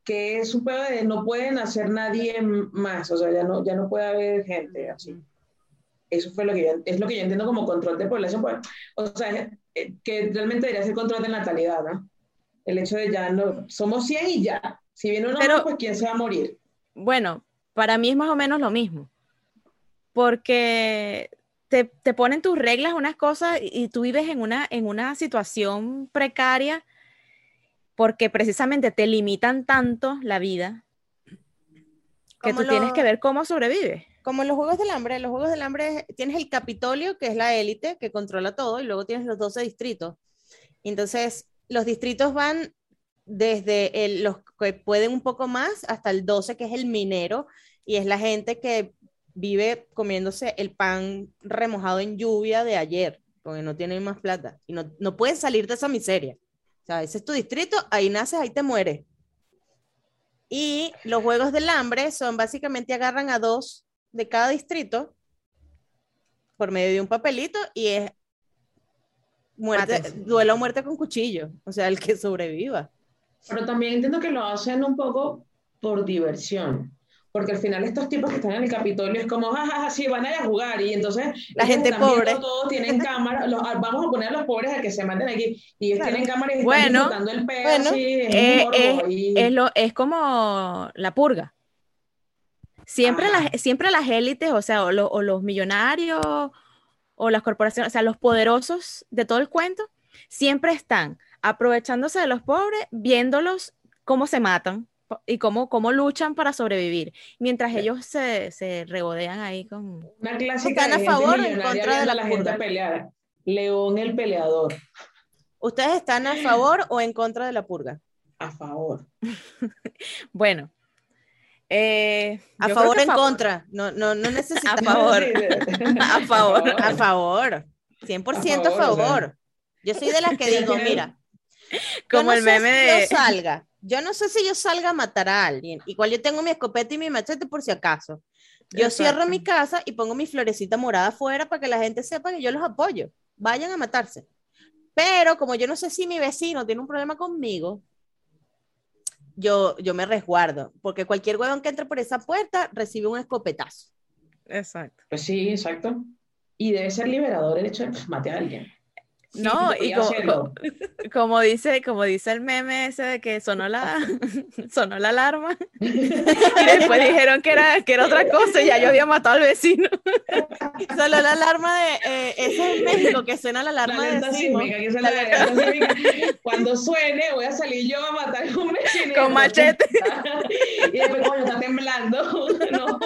que es un pedo de no pueden hacer nadie más, o sea, ya no, ya no puede haber gente así. Eso fue lo que yo, es lo que yo entiendo como control de población, pues, o sea, eh, que realmente debería ser control de natalidad, ¿no? El hecho de ya no, somos 100 y ya, si viene uno Pero- pues ¿quién se va a morir? bueno, para mí es más o menos lo mismo, porque te, te ponen tus reglas, unas cosas, y, y tú vives en una, en una situación precaria porque precisamente te limitan tanto la vida que Como tú tienes lo- que ver cómo sobrevives. Como en los Juegos del Hambre, en los Juegos del Hambre tienes el Capitolio, que es la élite, que controla todo, y luego tienes los 12 distritos. Entonces, los distritos van desde el- los que pueden un poco más hasta el 12, que es el minero, y es la gente que vive comiéndose el pan remojado en lluvia de ayer, porque no tienen más plata, y no, no puedes salir de esa miseria. O sea, ese es tu distrito, ahí naces, ahí te mueres. Y los Juegos del Hambre son básicamente agarran a dos de cada distrito por medio de un papelito y es muerte, duelo o muerte con cuchillo, o sea, el que sobreviva. Pero también entiendo que lo hacen un poco por diversión. Porque al final estos tipos que están en el Capitolio es como, jajaja, sí, van a ir a jugar, y entonces La gente pobre. Todos tienen cámara, los- ah, vamos a poner a los pobres a que se manden aquí, y ellos Claro. tienen cámaras y Bueno, están disfrutando el pedo bueno, así, es un Eh, es, y- es lo, es como la purga. Siempre, las, siempre las élites, o sea, o, lo- o los millonarios o las corporaciones, o sea, los poderosos de todo el cuento, siempre están aprovechándose de los pobres, viéndolos cómo se matan y cómo, cómo luchan para sobrevivir, mientras Sí. ellos se, se regodean ahí con... Una clásica ¿Están a de gente favor o en contra de la a la gente purga? pelear. León el peleador, ¿Ustedes están a favor o en contra de la purga? a favor. Bueno. eh, A favor o en contra. No, no, no necesitamos. A favor. A favor. A favor. 100% a A favor, o favor. Yo soy de las que digo, mira, Como no el meme de... yo salga. Yo no sé si yo salga a matar a alguien. Igual yo tengo mi escopeta y mi machete por si acaso. Yo Exacto. cierro mi casa y pongo mi florecita morada afuera para que la gente sepa que yo los apoyo. Vayan a matarse. Pero como yo no sé si mi vecino tiene un problema conmigo, yo, yo me resguardo. Porque cualquier huevón que entre por esa puerta recibe un escopetazo. Exacto. Pues sí, exacto. Y debe ser liberador el hecho de matar a alguien. No, y como, como dice, como dice el meme ese de que sonó la, sonó la alarma y después dijeron que era, que era otra cosa y ya yo había matado al vecino. Solo la alarma de. eh, ese es en México que suena la La alarma de alerta sismo. sísmica, que es la alerta sísmica. Cuando suene, voy a salir yo a matar a un vecino. Con machete. Y después, coño, está temblando. No.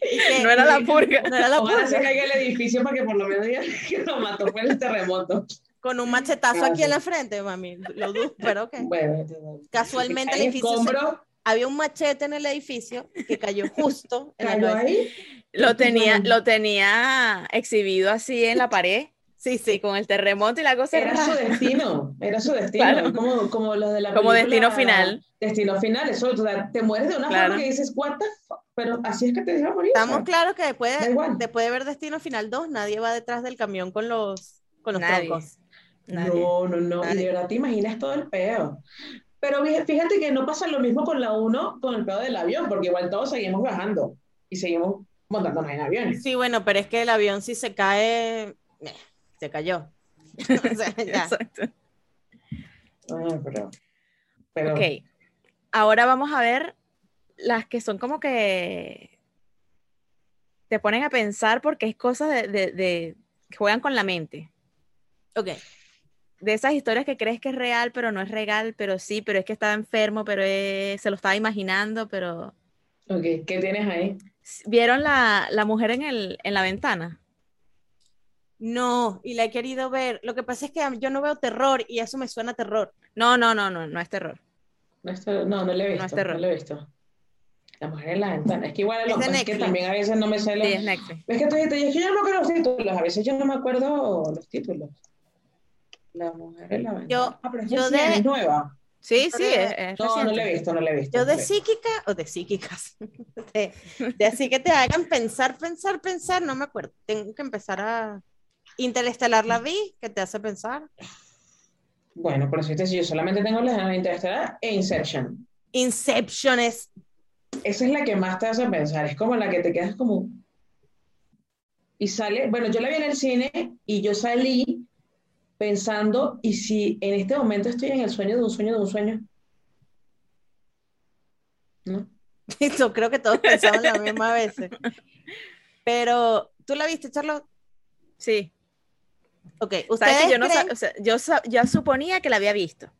Que- No era la purga. No era la Ojalá se purga. caiga el edificio para que por lo menos digan que lo mató fue el terremoto. Con un machetazo aquí en la frente, mami. Lo dudo, pero ok. Bueno, Casualmente el edificio se- había un machete en el edificio que cayó justo en cayó ahí. Lo tenía, lo tenía exhibido así en la pared, Sí, y sí. con el terremoto y la cosa Era su destino, era su destino, Claro. como, como los de la Como película destino final. Destino final, eso, o sea, te mueres de una Claro. forma que dices, what the fuck, pero así es que te deja morir. Estamos sea, claros que después después de ver Destino Final 2, nadie va detrás del camión con los, con los Nadie. troncos. Nadie. No, no, no, y de verdad te imaginas todo el peo. Pero fí- fíjate que no pasa lo mismo con la 1 con el peo del avión, porque igual todos seguimos bajando y seguimos montándonos en aviones. Sí, bueno, pero es que el avión si se cae, eh, se cayó. O sea, ya. Exacto. Ah, pero, pero Ok. Ahora vamos a ver las que son como que te ponen a pensar porque es cosas de, de- de- que juegan con la mente. Ok. De esas historias que crees que es real, pero no es real, pero sí, pero es que estaba enfermo, pero es- se lo estaba imaginando, pero... ok, ¿qué tienes ahí? ¿Vieron la, la mujer en, el, en la ventana? No, y la he querido ver. Lo que pasa es que yo no veo terror y eso me suena a terror. No, no, no, no, no es terror. No, esto- no, no lo he visto, No es terror. no lo he visto. La mujer en la ventana. Es que igual a Es lo de es que también a veces no me sé los... Sí, es Netflix. Es que es que yo no me acuerdo los títulos, a veces yo no me acuerdo los títulos. La mujer en la ventana. Yo- ah, pero es yo de- es nueva. Sí, sí, Pero- es, es No, no la he visto, no la he visto. Yo de psíquica, o de psíquicas, de, de así que te hagan pensar, pensar, pensar, no me acuerdo. Tengo que empezar a... Interestelar la vi, que te hace pensar. Bueno, por eso te yo solamente tengo la de Interestelar e Inception. Inception es... Esa es la que más te hace pensar, es como la que te quedas como... Y sale, bueno, yo la vi en el cine y yo salí pensando, ¿y si en este momento estoy en el sueño de un sueño de un sueño? ¿No? Yo creo que todos pensamos la misma veces. Pero, ¿tú la viste, Charlotte? Sí. Ok, ¿Sabes ustedes que yo no creen- o sea, yo ya suponía que la había visto,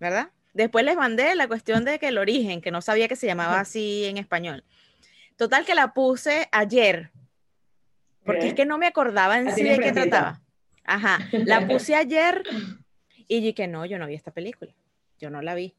¿verdad? Después les mandé la cuestión de que el origen, que no sabía que se llamaba así en español. Total que la puse ayer, porque es que no me acordaba en sí de qué trataba. Ajá, la puse ayer y dije, no, yo no vi esta película. Yo no la vi.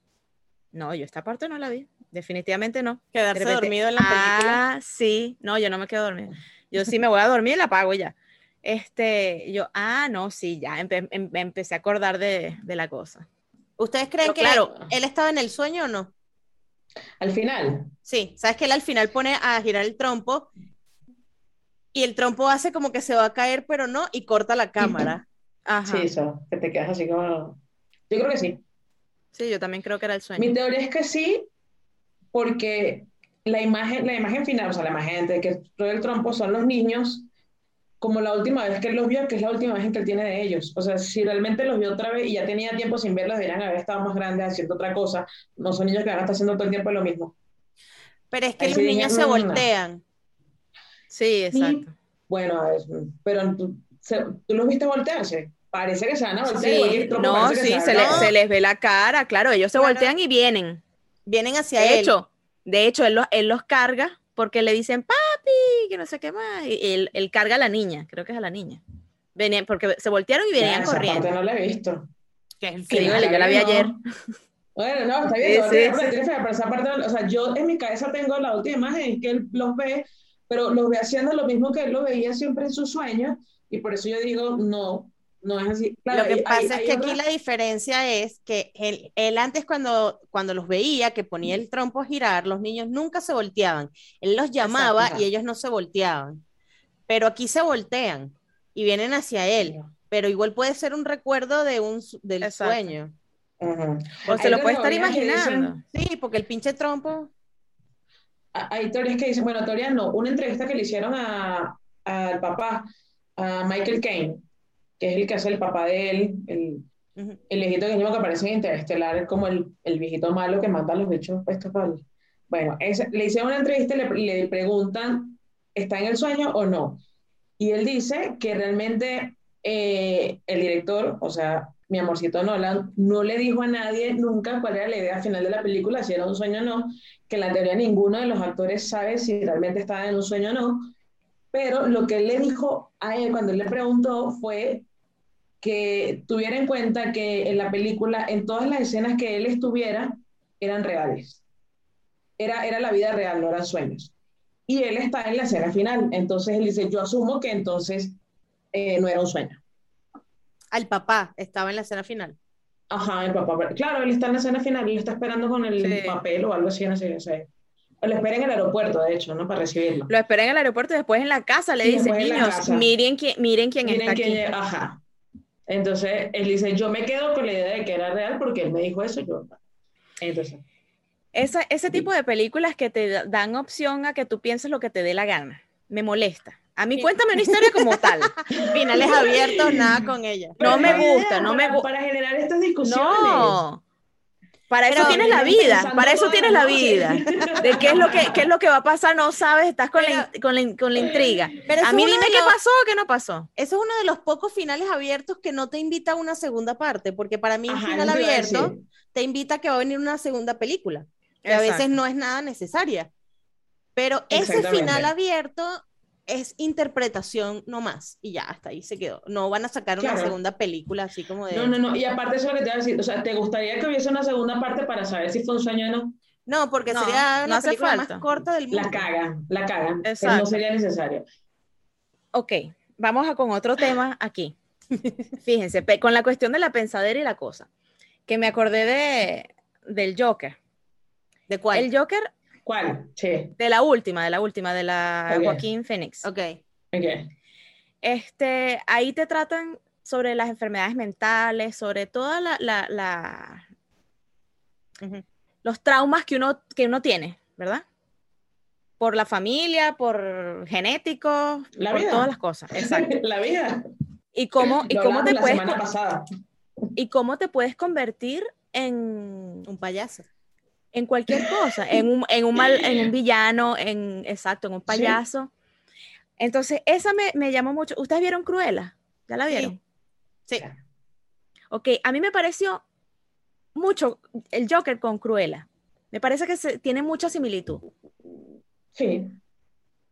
No, yo esta parte no la vi. Definitivamente no. De quedarse repente, dormido en la película. Ah, sí. No, yo no me quedo dormida. Yo sí me voy a dormir y la apago ya. Este, yo, ah, no, sí, ya empe- em- empecé a acordar de, de la cosa. ¿Ustedes creen Pero que claro. él estaba en el sueño o no? Al final, Sí, sabes que él al final pone a girar el trompo y el trompo hace como que se va a caer, pero no, y corta la cámara. Ajá. sí, eso, que te quedas así como... Yo creo que sí. Sí, yo también creo que era el sueño. Mi teoría es que sí, porque la imagen, la imagen final, o sea, la imagen de que todo el trompo son los niños, como la última vez que él los vio, que es la última imagen que él tiene de ellos. O sea, si realmente los vio otra vez y ya tenía tiempo sin verlos, deberían haber estado más grandes haciendo otra cosa. No son niños que van a estar haciendo todo el tiempo lo mismo. Pero es que Ahí los dije, niños se voltean. Sí, exacto. Bueno, es- pero tú, se- ¿tú los viste voltearse? Parece que se van a voltear. Sí, no, sí, se, a- le- No. se les ve la cara, claro, ellos se Claro. voltean y vienen. Vienen hacia De él. hecho, de hecho, él los, él los carga porque le dicen papi, que no sé qué más, y él, él carga a la niña, creo que es a la niña. Venían, porque se voltearon y Ya, venían esa corriendo. parte no la he visto. Sí, final. vale, yo la vi no. ayer. Bueno, no, está Sí, bien, sí, sí. pero esa parte, o sea, yo en mi cabeza tengo la última imagen que él los ve, pero los ve haciendo lo mismo que él lo veía siempre en sus sueños, y por eso yo digo, no, no es así. Claro, Lo que hay- pasa hay- es hay que aquí la diferencia es que él, él antes cuando, cuando los veía, que ponía el trompo a girar, los niños nunca se volteaban. Él los llamaba Exacto, y ellos no se volteaban. Pero aquí se voltean y vienen hacia él. Pero igual puede ser un recuerdo de un, del Exacto. sueño. Ujú. O se lo puede estar dicen- imaginando. Sí, porque el pinche trompo. A- hay teorías que dicen, bueno, teorías no, una entrevista que le hicieron a- al papá, a Michael Caine, que es el que hace el papá de él, el, Ujú. el viejito que, mismo que aparece en Interestelar, es como el, el viejito malo que mata a los bichos puestos para el- Bueno, ese- le hicieron una entrevista y le, le preguntan, ¿está en el sueño o no? Y él dice que realmente eh, el director, o sea, mi amorcito Nolan, no le dijo a nadie nunca cuál era la idea final de la película, si era un sueño o no, que en la teoría ninguno de los actores sabe si realmente estaba en un sueño o no, pero lo que él le dijo a él cuando él le preguntó fue que tuviera en cuenta que en la película, en todas las escenas que él estuviera, eran reales. Era, era la vida real, no eran sueños. Y él está en la escena final, entonces él dice, yo asumo que entonces eh, no era un sueño. Al papá estaba en la escena final. Ajá, el papá. Claro, él está en la escena final, él está esperando con el Sí. papel o algo así, no sé, no sé. Lo espera en el aeropuerto, de hecho, ¿no? Para recibirlo. Lo espera en el aeropuerto y después en la casa le la niños, miren quién, miren quién Miren está quién aquí. Ajá. Entonces, él dice, yo me quedo con la idea de que era real porque él me dijo eso, yo... Entonces, Esa- ese tipo de películas que te da- dan opción a que tú pienses lo que te dé la gana, me molesta. A mí cuéntame una historia como tal. Finales abiertos, nada con ella. No me gusta, idea no me para- gu- Para generar estas discusiones. No. Para eso Pero tienes la vida, para eso tienes la vida. De qué es lo que, qué es lo que va a pasar, no sabes, estás con, la, con, la, con la intriga. Pero A mí dime qué los- pasó o qué no pasó. Eso es uno de los pocos finales abiertos que no te invita a una segunda parte, porque para mí un Ajá, final abierto te invita a que va a venir una segunda película, que a veces no es nada necesaria. Pero ese final abierto es interpretación nomás, y ya, hasta ahí se quedó. No van a sacar una Claro. segunda película así como de... No, no, no. Y aparte eso es lo que te iba a decir. O sea, ¿te gustaría que hubiese una segunda parte para saber si fue un sueño o no? No, porque No, sería no una hace película falta. más corta del mundo. La cagan, la. Pero Exacto. no sería necesario. Ok, vamos a con otro tema aquí. Fíjense, con la cuestión de la pensadera y la cosa, que me acordé de, del Joker. ¿De cuál? El Joker ¿Cuál? Sí. de la última, de la última, de la. Joaquín Phoenix. Ok. Ok. Este, ahí te tratan sobre las enfermedades mentales, sobre toda la, la- los traumas que uno, que uno tiene, ¿verdad? Por la familia, por genéticos, La por vida. todas las cosas. Exacto. La vida. Y cómo, y cómo te la puedes semana co- pasada. y cómo te puedes convertir en, Un payaso. En cualquier cosa, en un, en un mal, en un villano, en exacto, en un payaso. Entonces, esa me, me llamó mucho. ¿Ustedes vieron Cruella? ¿Ya la Sí. vieron? Sí. Ok, a mí me pareció mucho el Joker con Cruella. Me parece que se, tiene mucha similitud. Sí.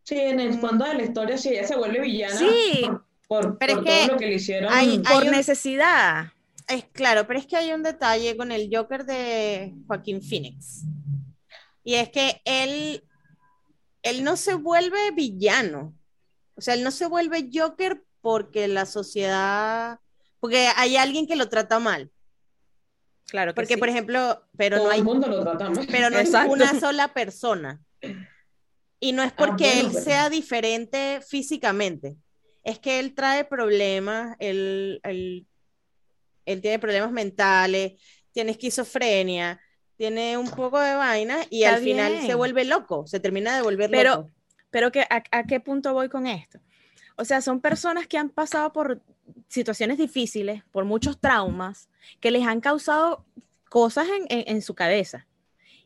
Sí, en el fondo de la historia sí, ella se vuelve villana Sí. por, por- Pero por es que todo lo que le hicieron. hay- Por un- necesidad. Es claro, pero es que hay un detalle con el Joker de Joaquín Phoenix. Y es que él, él no se vuelve villano. O sea, él no se vuelve Joker porque la sociedad, porque hay alguien que lo trata mal. Claro que Porque, sí. por ejemplo, pero todo no hay el mundo lo trata mal. pero no es una sola persona. Y no es porque Ah, bueno, él pero- sea diferente físicamente, es que él trae problemas, él, él, él tiene problemas mentales, tiene esquizofrenia, tiene un poco de vaina y Está al final se vuelve loco, se termina de volver Pero- loco. Pero que, a, a qué punto voy con esto? O sea, son personas que han pasado por situaciones difíciles, por muchos traumas, que les han causado cosas en, en- en su cabeza.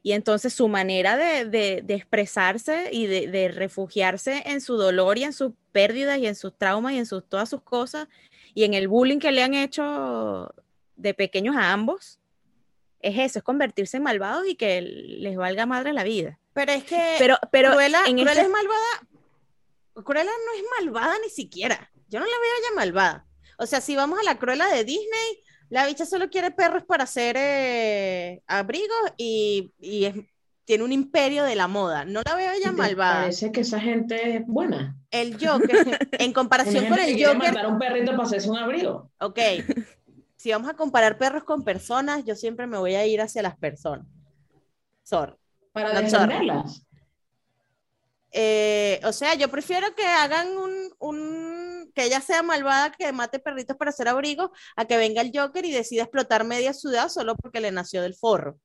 Y entonces su manera de, de- de expresarse y de, de refugiarse en su dolor y en sus pérdidas y en sus traumas y en sus, todas sus cosas y en el bullying que le han hecho de pequeños a ambos, es eso, es convertirse en malvados y que les valga madre la vida. Pero es que Pero, pero Cruella, en Cruella este- es malvada. Cruella no es malvada ni siquiera. Yo no la veo ya malvada. O sea, si vamos a la Cruella de Disney, la bicha solo quiere perros para hacer eh, abrigos y, y es- tiene un imperio de la moda. No la veo ¿Y ella malvada. Parece que esa gente es buena. El Joker, en comparación con el Joker, matar un perrito para hacerse un abrigo. ok, si vamos a comparar perros con personas, yo siempre me voy a ir hacia las personas. Sorry. Para No, defenderlas. Eh, o sea, yo prefiero que hagan un, un- que ella sea malvada, que mate perritos para hacer abrigo, a que venga el Joker y decida explotar media ciudad solo porque le nació del forro.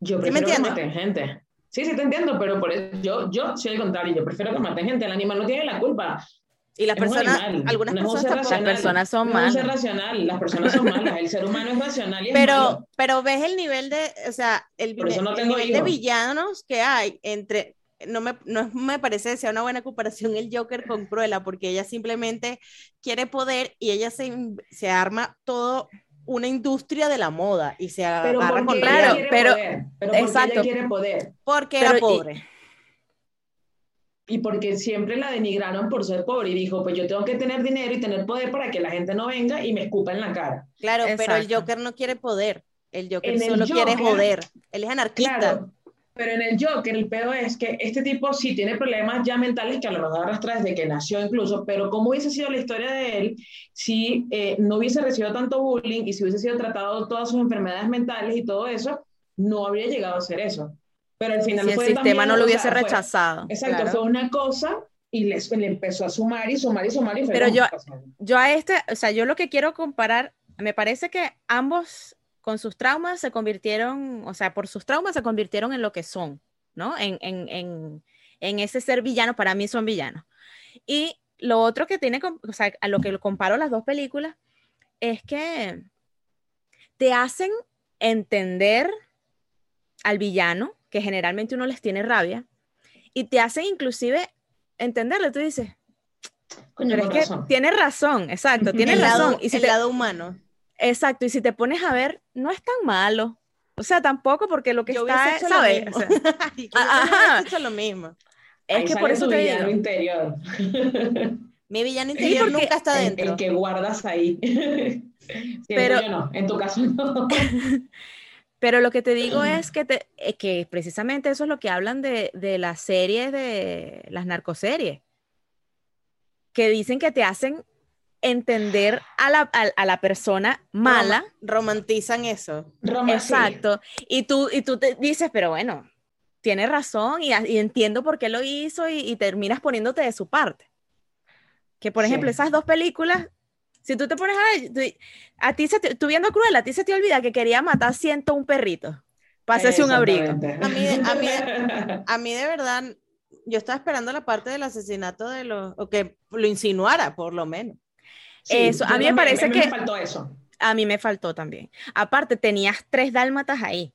Yo ¿Sí me prefiero que maten gente. Sí, sí te entiendo, pero por eso, yo, yo soy el contrario. Yo prefiero que maten gente. El animal no tiene la culpa. Y las Es personas, algunas no es personas Las personas son no es malas. racional. Las personas son malas. El ser humano es racional y es Pero, malo. pero ves el nivel de, o sea, el, no el nivel de hijos. villanos que hay entre, no me, no me parece que sea una buena comparación el Joker con Cruella, porque ella simplemente quiere poder y ella se, se arma todo una industria de la moda y se Pero agarra porque con Claro, pero- poder. Pero porque exacto. ella quiere poder. porque Pero era pobre. Y porque siempre la denigraron por ser pobre. Y dijo, pues yo tengo que tener dinero y tener poder para que la gente no venga y me escupa en la cara. Claro, pero el. Joker no quiere poder. El Joker En el solo quiere joder. Él es anarquista. Claro, pero en el Joker el pedo es que este tipo sí tiene problemas ya mentales que a lo mejor arrastra desde que nació incluso, pero cómo hubiese sido la historia de él si eh, no hubiese recibido tanto bullying y si hubiese sido tratado todas sus enfermedades mentales y todo eso, no habría llegado a ser eso. Pero al final si el fue sistema también, no lo o hubiese sea, fue- rechazado. exacto, Claro. fue una cosa y les, le empezó a sumar y sumar y sumar y fue Pero como, yo- o sea, Yo a este, o sea, yo lo que quiero comparar, me parece que ambos con sus traumas se convirtieron, o sea, por sus traumas se convirtieron en lo que son, ¿no? En, en, en, en ese ser villano, para mí son villanos. Y lo otro que tiene, o sea, a lo que comparo las dos películas, es que te hacen entender al villano, que generalmente uno les tiene rabia, y te hacen inclusive entenderle. Tú dices, coño, pero es que tiene razón, exacto, tiene el razón. lado, y si el te- lado humano. Exacto, y si te pones a ver, no es tan malo. O sea, tampoco porque lo que Yo está, hecho lo ¿sabes? mismo. O sea, Y que yo Ajá. también hubiese hecho lo mismo. es Ahí que sale por eso tu te villano digo. interior. Mi villano interior nunca está dentro. El, que guardas ahí. Pero- yo no, en tu caso no. Pero lo que te digo es que, te, eh, que precisamente eso es lo que hablan de, de las series, de las narcoseries, que dicen que te hacen entender a la, a- a la persona mala. Roma- romantizan eso. Roma, sí. Exacto. Y tú, y tú te dices, pero bueno, tiene razón y, y entiendo por qué lo hizo y, y terminas poniéndote de su parte. Que por Sí. ejemplo, esas dos películas, si tú te pones a ver, tú- a ti se te, tú viendo Cruella, a ti se te olvida que quería matar 101 perritos para hacerse un abrigo. A mí de- a mí A mí de verdad, yo estaba esperando la parte del asesinato de los, o que lo insinuara, por lo menos. Sí, Eso, a mí me parece a mí que- me faltó eso. A mí me faltó también. Aparte, tenías tres dálmatas ahí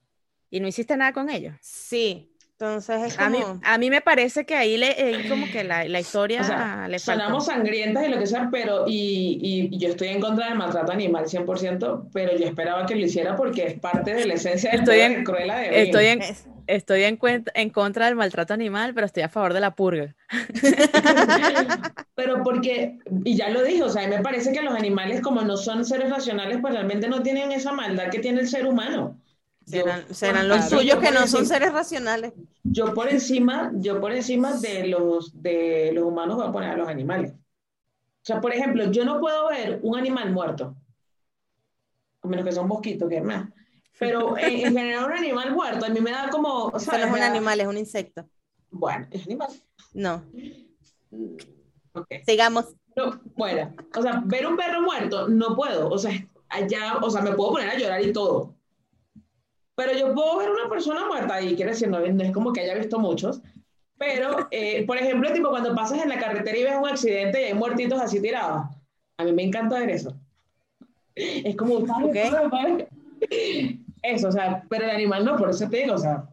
y no hiciste nada con ellos. Sí, entonces es A mí, a mí me parece que ahí le, eh, como que la, la historia O sea, le faltó. sonamos sangrientas y lo que sea, pero y, y- yo estoy en contra del maltrato animal 100%, pero yo esperaba que lo hiciera porque es parte de la esencia del Estoy en- de Cruella de. Estoy en, es- estoy en, en contra del maltrato animal, pero estoy a favor de la purga. Pero porque, y ya lo dije, o sea, me parece que los animales como no son seres racionales, pues realmente no tienen esa maldad que tiene el ser humano. Yo, serán, serán los yo suyos que no son encima- seres racionales. Yo por encima, yo por encima de los, de los humanos voy a poner a los animales. O sea, por ejemplo, yo no puedo ver un animal muerto, a menos que sea un mosquito, que es más. Pero en, en general un animal muerto a mí me da como, o sea, no es un da- animal, es un insecto. Bueno, es animal. No, Ok. sigamos. No, bueno, o sea, ver un perro muerto no puedo, o sea, allá, o sea, me puedo poner a llorar y todo. Pero yo puedo ver una persona muerta y quiere decir, no, no es como que haya visto muchos, pero, eh, por ejemplo, tipo cuando pasas en la carretera y ves un accidente y hay muertitos así tirados, a mí me encanta ver eso. Es como, ¿sabes? Eso, o sea, pero el animal no, por eso te digo, o sea,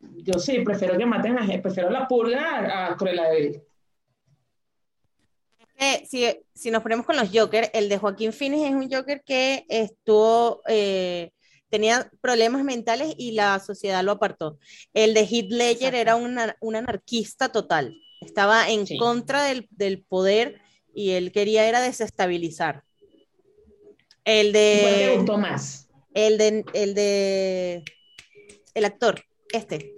yo sí, prefiero que maten a gente, prefiero la purga a Cruella de. Eh, si, si, nos ponemos con los Joker, el de Joaquín Phoenix es un Joker que estuvo, eh, tenía problemas mentales y la sociedad lo apartó. El de Heath Ledger era un, un, anarquista total, estaba en sí. contra del, del, poder y él quería era desestabilizar. El de... ¿Cuál te gustó más? El de, el de, el actor, este.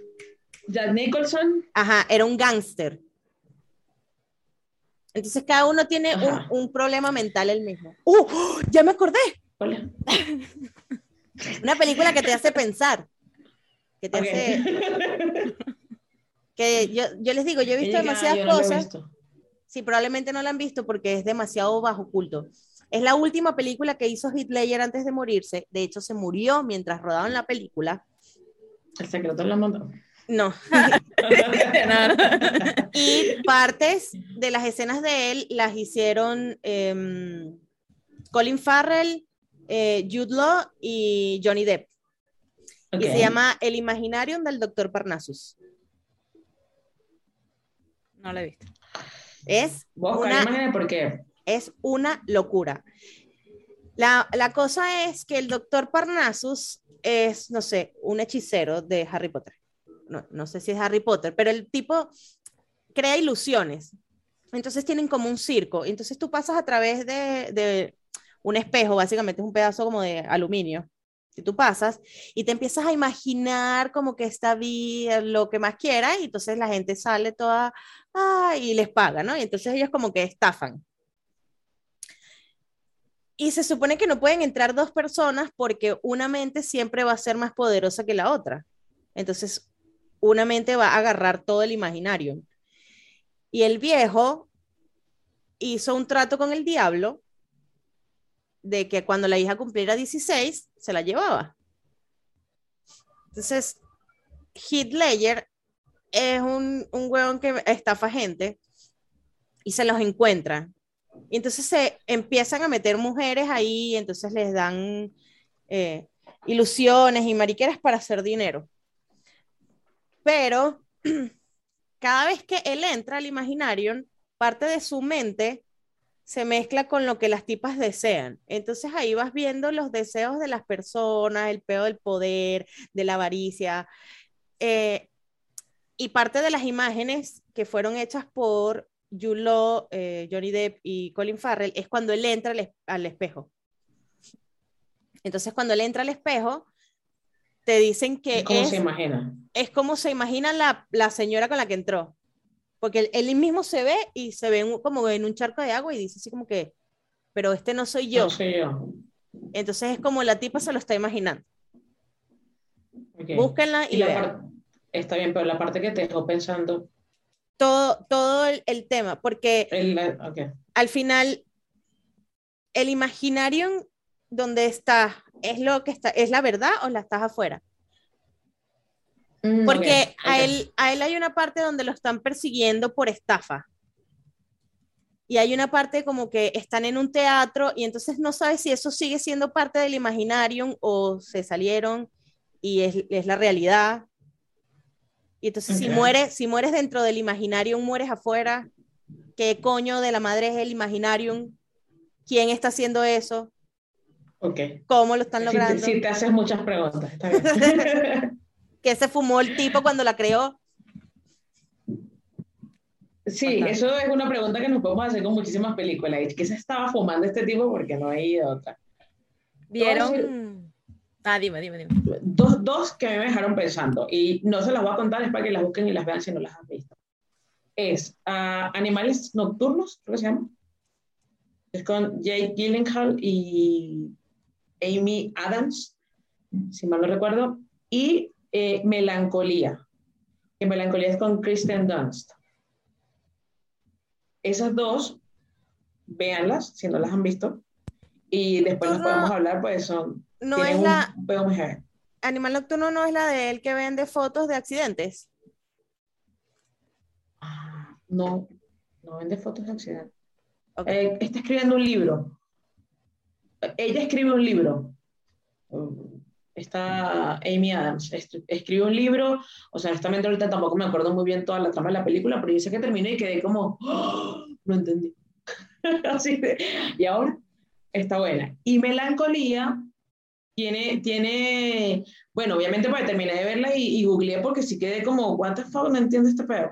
Jack Nicholson. Ajá, era un gángster. Entonces cada uno tiene un, un, problema mental el mismo. ¡Uh! ¡Oh! Ya me acordé. Hola. Una película que te hace pensar. Que te okay. hace. Que yo, yo, les digo, yo he visto Ella, demasiadas yo no cosas. Visto. Sí, probablemente no la han visto porque es demasiado bajo culto. Es la última película que hizo Ledger antes de morirse. De hecho, se murió mientras rodaban la película. El secreto la moto. No. y partes de las escenas de él las hicieron eh, Colin Farrell, eh, Jude Law y Johnny Depp. Okay. Y se llama El Imaginarium del Doctor Parnassus. No la he visto. Es una, ¿por qué? Es una locura. La, la cosa es que el Doctor Parnassus es, no sé, un hechicero de Harry Potter no, no, sé si es Harry Potter, pero el tipo crea ilusiones. Entonces tienen como un circo. Entonces tú pasas a través de, de un espejo, básicamente es un pedazo como de aluminio. Y tú pasas y te empiezas a imaginar como que está bien, lo que más quieras, y entonces la gente sale toda ah, y les paga, ¿no? Y entonces ellos como que estafan. Y se supone que no pueden entrar dos personas porque una mente siempre va a ser más poderosa que la otra. Entonces, una mente va a agarrar todo el imaginario. Y el viejo hizo un trato con el diablo de que cuando la hija cumpliera 16, se la llevaba. Entonces, Heath Ledger es un, un hueón que estafa gente y se los encuentra. Y entonces se empiezan a meter mujeres ahí, entonces les dan eh, ilusiones y mariqueras para hacer dinero pero cada vez que él entra al Imaginarium, parte de su mente se mezcla con lo que las tipas desean. Entonces ahí vas viendo los deseos de las personas, el peo del poder, de la avaricia. Eh, y parte de las imágenes que fueron hechas por Julo, eh, Johnny Depp y Colin Farrell es cuando él entra al, al espejo. Entonces cuando él entra al espejo, te dicen que es como es, se imagina. Es como se imagina la, la, señora con la que entró. Porque él, él, mismo se ve y se ve en, como en un charco de agua y dice así como que, pero este no soy yo. No soy yo. Entonces es como la tipa se lo está imaginando. Okay. Búsquenla y, y la Está bien, pero la parte que te dejó pensando. Todo, todo el, el tema, porque el, okay. al final el imaginario donde está ¿es lo que está, es la verdad o la estás afuera? Mm, Porque okay, a, okay. Él, a él hay una parte donde lo están persiguiendo por estafa. Y hay una parte como que están en un teatro y entonces no sabes si eso sigue siendo parte del imaginarium o se salieron y es, es la realidad. Y entonces okay. si, mueres, si mueres dentro del imaginarium, mueres afuera. ¿Qué coño de la madre es el imaginarium? ¿Quién está haciendo eso? Okay. ¿Cómo lo están logrando? Si te, si te haces muchas preguntas. Está bien. ¿Qué se fumó el tipo cuando la creó? Sí, eso es una pregunta que nos podemos hacer con muchísimas películas. ¿Qué se estaba fumando este tipo? Porque no hay otra. ¿Vieron? Ah, dime, dime, dime. Dos, dos que me dejaron pensando, y no se las voy a contar, es para que las busquen y las vean si no las han visto. Es uh, Animales Nocturnos, creo que se llama. Es con Jake Gyllenhaal y Amy Adams, si mal no recuerdo, y eh, Melancolía, que Melancolía es con Kristen Dunst. Esas dos, véanlas, si no las han visto, y después no, nos podemos hablar, pues son... No es la... Un, Animal Nocturno no es la de él que vende fotos de accidentes. Ah, no, no vende fotos de accidente. Ok. Eh, está escribiendo un libro. Ella escribe un libro. Está Amy Adams. Escribe un libro. O sea, honestamente ahorita tampoco me acuerdo muy bien toda la trama de la película, pero yo sé que terminé y quedé como, ¡Ah! no entendí. Así de, y ahora está buena. Y Melancolía tiene, tiene, bueno, obviamente porque terminé de verla y, y googleé porque sí quedé como, what the fuck, no entiendo este pedo.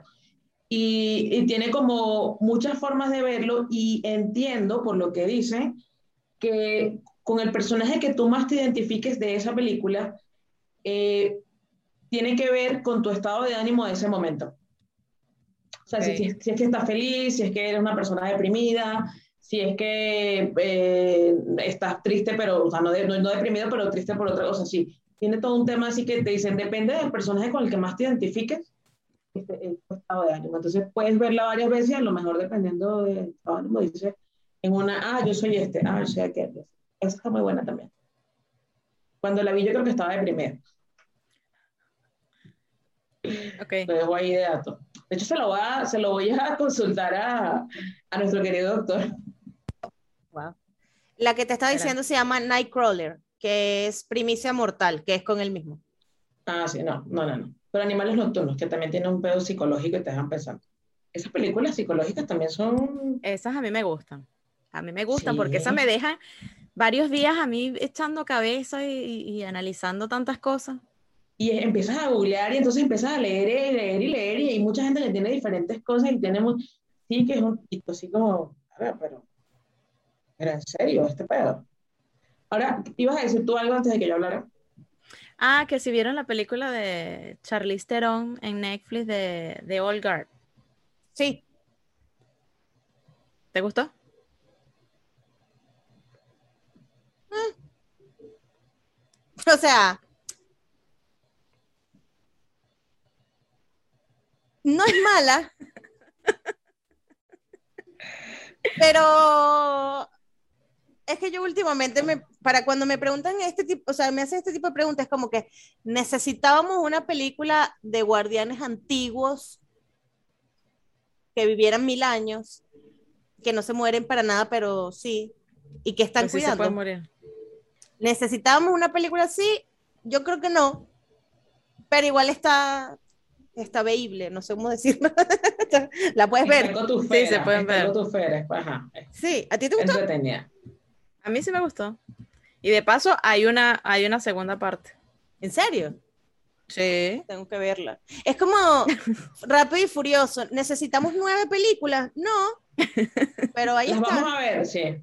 Y, y tiene como muchas formas de verlo y entiendo por lo que dice que con el personaje que tú más te identifiques de esa película eh, tiene que ver con tu estado de ánimo de ese momento. O sea, si- Ok. si, es- si es que estás feliz, si es que eres una persona deprimida, si es que eh, estás triste, pero, o sea, no, de- no, no deprimido, pero triste por otra cosa, sí. Tiene todo un tema así que te dicen, depende del personaje con el que más te identifiques, este, el estado de ánimo. Entonces puedes verla varias veces y a lo mejor dependiendo del estado de ánimo dices, en una, ah, yo soy este, ah, yo soy aquel. Esa está muy buena también. Cuando la vi yo creo que estaba deprimida. Ok. Lo dejo ahí de dato. De hecho, se lo, voy a, se lo voy a consultar a, a nuestro querido doctor. Wow. La que te estaba diciendo se llama Nightcrawler, que es Primicia Mortal, que es con el mismo. Ah, sí, no, no, no, no. Pero Animales Nocturnos, que también tiene un pedo psicológico y te dejan pensando. Esas películas psicológicas también son... Esas a mí me gustan. A mí me gustan porque Sí. esas me dejan varios días a mí echando cabeza y, y- y analizando tantas cosas. Y empiezas a googlear y entonces empiezas a leer y leer y leer y hay mucha gente que tiene diferentes cosas y tenemos... Sí, que es un poquito así como... A ver, pero... Pero en serio, este pedo. Ahora, ¿ibas a decir tú algo antes de que yo hablara? Ah, que si vieron la película de Charlize Theron en Netflix de, de Old Guard. Sí, ¿Te gustó? o sea, no es mala, pero es que yo últimamente me, para cuando me preguntan este tipo, o sea, me hacen este tipo de preguntas, como que necesitábamos una película de guardianes antiguos que vivieran mil años, que no se mueren para nada, pero sí, y que están Pues sí se cuidando. puede morir. ¿Necesitábamos una película así? Yo creo que no. Pero igual está, está veíble, no sé cómo decirlo. La puedes ver. tus Sí, feras, se pueden ver. tus feras, Ajá, Sí, ¿a ti te gustó? entretenida. A mí sí me gustó. Y de paso hay una, hay una segunda parte. ¿En serio? Sí. Tengo que verla. Es como Rápido y Furioso. ¿Necesitamos nueve películas? No. Pero ahí Las está. vamos a ver, sí.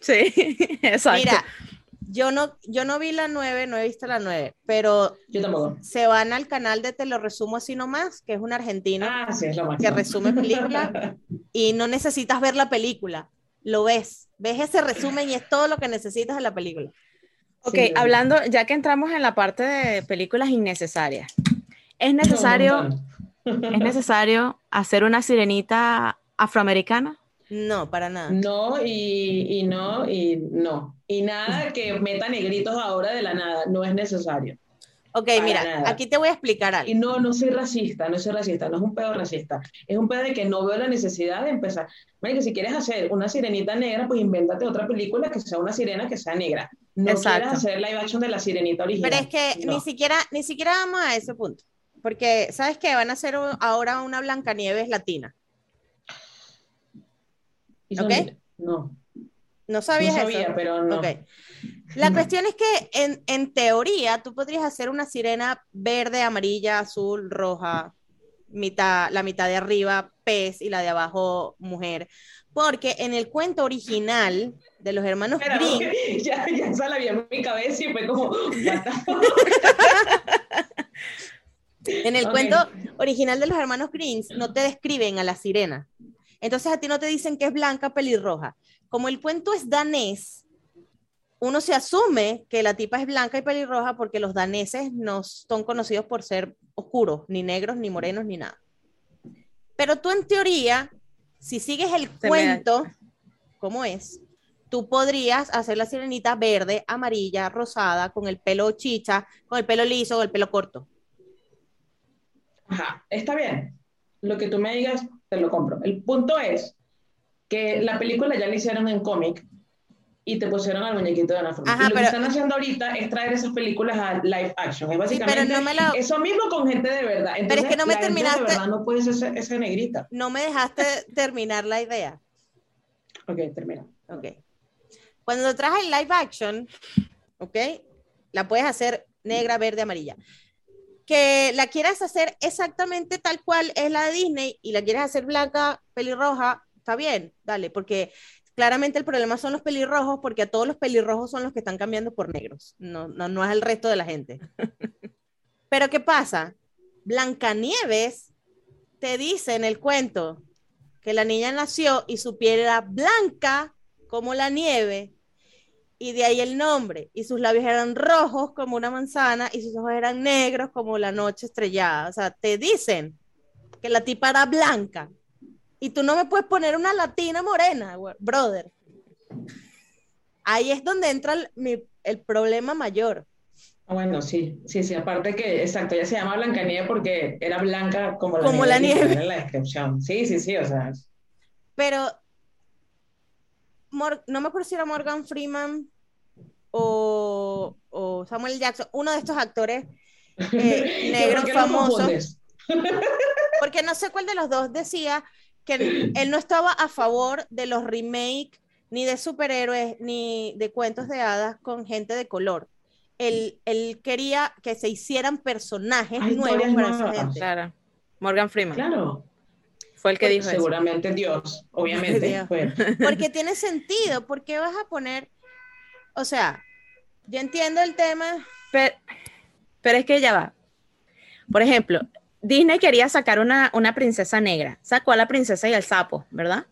Sí, exacto. Mira, yo no, yo no vi la nueve, no he visto la nueve, pero Yo tampoco. se van al canal de Te lo resumo así nomás, que es un argentino Ah, sí, es lo que resume películas y no necesitas ver la película, lo ves, ves ese resumen y es todo lo que necesitas de la película. Ok, Sí. hablando, ya que entramos en la parte de películas innecesarias, es necesario, es necesario hacer una sirenita afroamericana. No, para nada. No, y, y no, y no. Y nada que meta negritos ahora de la nada, no es necesario. Ok, para mira, nada. aquí te voy a explicar Y algo. no, no soy racista, no soy racista, no es un pedo racista. Es un pedo de que no veo la necesidad de empezar. que si quieres hacer una sirenita negra, pues invéntate otra película que sea una sirena que sea negra. No Exacto. quieras hacer live action de la sirenita original. Pero es que No. ni siquiera, ni siquiera vamos a ese punto. Porque, ¿sabes qué? Van a hacer ahora una Blancanieves latina. Y son- ¿ok? No, ¿No no sabías sabía, eso? pero no. Ok. La No. cuestión es que en, en teoría tú podrías hacer una sirena verde, amarilla, azul, roja, mitad, la mitad de arriba pez y la de abajo mujer. Porque en el cuento original de los hermanos Espera, porque ya, ya esa la vi en mi cabeza y fue como, en el cuento original de los hermanos Grimm no te describen a la sirena. Entonces a ti no te dicen que es blanca, pelirroja. Como el cuento es danés, uno se asume que la tipa es blanca y pelirroja porque los daneses no son conocidos por ser oscuros, ni negros, ni morenos, ni nada. Pero tú en teoría, si sigues el cuento, como es, tú podrías hacer la sirenita verde, amarilla, rosada, con el pelo chicha, con el pelo liso o el pelo corto. Ajá, está bien. Lo que tú me digas, te lo compro. El punto es que la película ya la hicieron en cómic y te pusieron al muñequito de una forma. Ajá, y lo pero- que están haciendo ahorita es traer esas películas a live action. Es Sí, pero básicamente no me la- eso mismo con gente de verdad. Pero es que Entonces, no me la gente terminaste- De verdad no puede ser esa negrita. No me dejaste terminar la idea. Ok, termina. Ok. Cuando traes el live action, ok, la puedes hacer negra, verde, amarilla. Que la quieras hacer exactamente tal cual es la de Disney y la quieres hacer blanca, pelirroja, está bien, dale, porque claramente el problema son los pelirrojos, porque a todos los pelirrojos son los que están cambiando por negros, no, no, no es el resto de la gente. Pero ¿qué pasa? Blancanieves te dice en el cuento que la niña nació y su piel era blanca como la nieve, y de ahí el nombre, y sus labios eran rojos como una manzana, y sus ojos eran negros como la noche estrellada. O sea, te dicen que la tipa era blanca, y tú no me puedes poner una latina morena, brother. Ahí es donde entra el, mi- el problema mayor. Ah, Bueno, sí, sí, sí, aparte que, exacto, ella se llama Blancanieves porque era blanca como la Como la nieve, nieve. literal, en la descripción. Sí, sí, sí, o sea, Pero Mor- no me acuerdo si era Morgan Freeman o, o Samuel Jackson, uno de estos actores eh, negros famosos. porque no sé cuál de los dos decía que él, no estaba a favor de los remakes ni de superhéroes ni de cuentos de hadas con gente de color. Él, él quería que se hicieran personajes nuevos para esa gente. Claro. Morgan Freeman Claro, fue el que dijo eso. seguramente Dios, obviamente. Dios. pues. Porque tiene sentido, ¿por qué vas a poner, o sea, yo entiendo el tema, Pero, pero es que ya va. Por ejemplo, Disney quería sacar una, una princesa negra. Sacó a la princesa y el sapo, ¿verdad?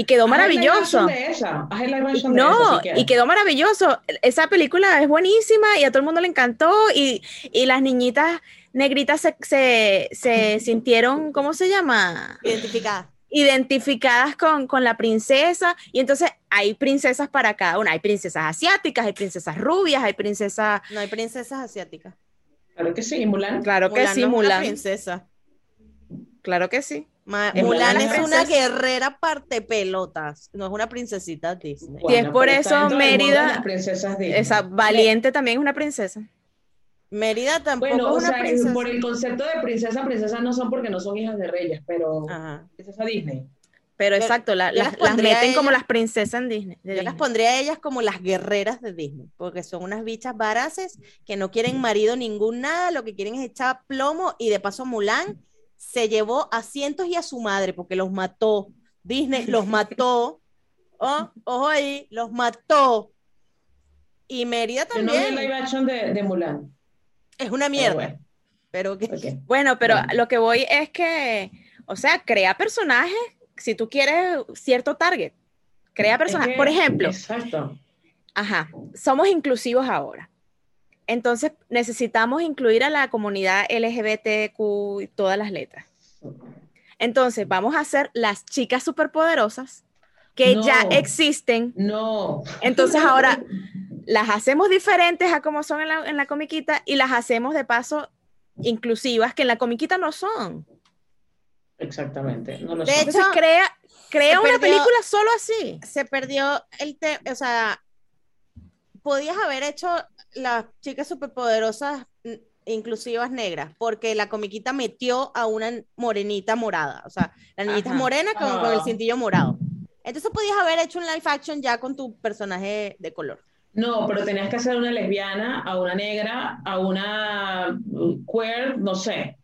Y quedó Haz maravilloso. de esa, haz de No, esa, si quieres. y quedó maravilloso. Esa película es buenísima y a todo el mundo le encantó y, y las niñitas negritas se, se, se sintieron, ¿cómo se llama? identificada. Identificadas con, con la princesa. Y entonces hay princesas para cada una. Hay princesas asiáticas, hay princesas rubias, hay princesas... No hay princesas asiáticas. Claro que sí, Mulan. Claro que sí, no es una Mulan. princesa. Claro que sí. Ma- Es Mulan una es una guerrera parte pelotas, no es una princesita Disney. Y es por eso Mérida-. Esa valiente también es una princesa. Mérida tampoco Bueno, o es una sea, princesa. por el concepto de princesa, princesas no son porque no son hijas de reyes, pero Ajá. princesa Disney. Pero exacto, la- las, meten como las princesas en Disney. Yo las pondría a ellas como las guerreras de Disney, porque son unas bichas varaces que no quieren marido ningún nada, lo que quieren es echar plomo y de paso Mulan se llevó a cientos y a su madre porque los mató. Disney los mató. Oh, ojo ahí, los mató. Y Mérida Yo no vi el también. live action de, de Mulan. Es una pero mierda, bueno, pero que. Bueno, pero Bueno. lo que voy es que, o sea, crea personajes si tú quieres cierto target. Crea Es personajes. que- Por ejemplo, Exacto. ajá, somos inclusivos ahora. Entonces necesitamos incluir a la comunidad LGBTQ y todas las letras. Entonces vamos a hacer las chicas superpoderosas que No. ya existen. No. Entonces ahora las hacemos diferentes a como son en la, en la comiquita y las hacemos de paso inclusivas que en la comiquita no son. Exactamente. No lo De son. hecho, Entonces crea, crea una perdió- película solo así. se perdió el tema, o sea, podías haber hecho las chicas superpoderosas mm, inclusivas negras, porque la comiquita metió a una morenita morada, o sea, la niñita es morena con, con el Ah. cintillo morado. Entonces podías haber hecho un live action ya con tu personaje de color. No, pero tenías que hacer una lesbiana, a una negra, a una uh, queer, no sé.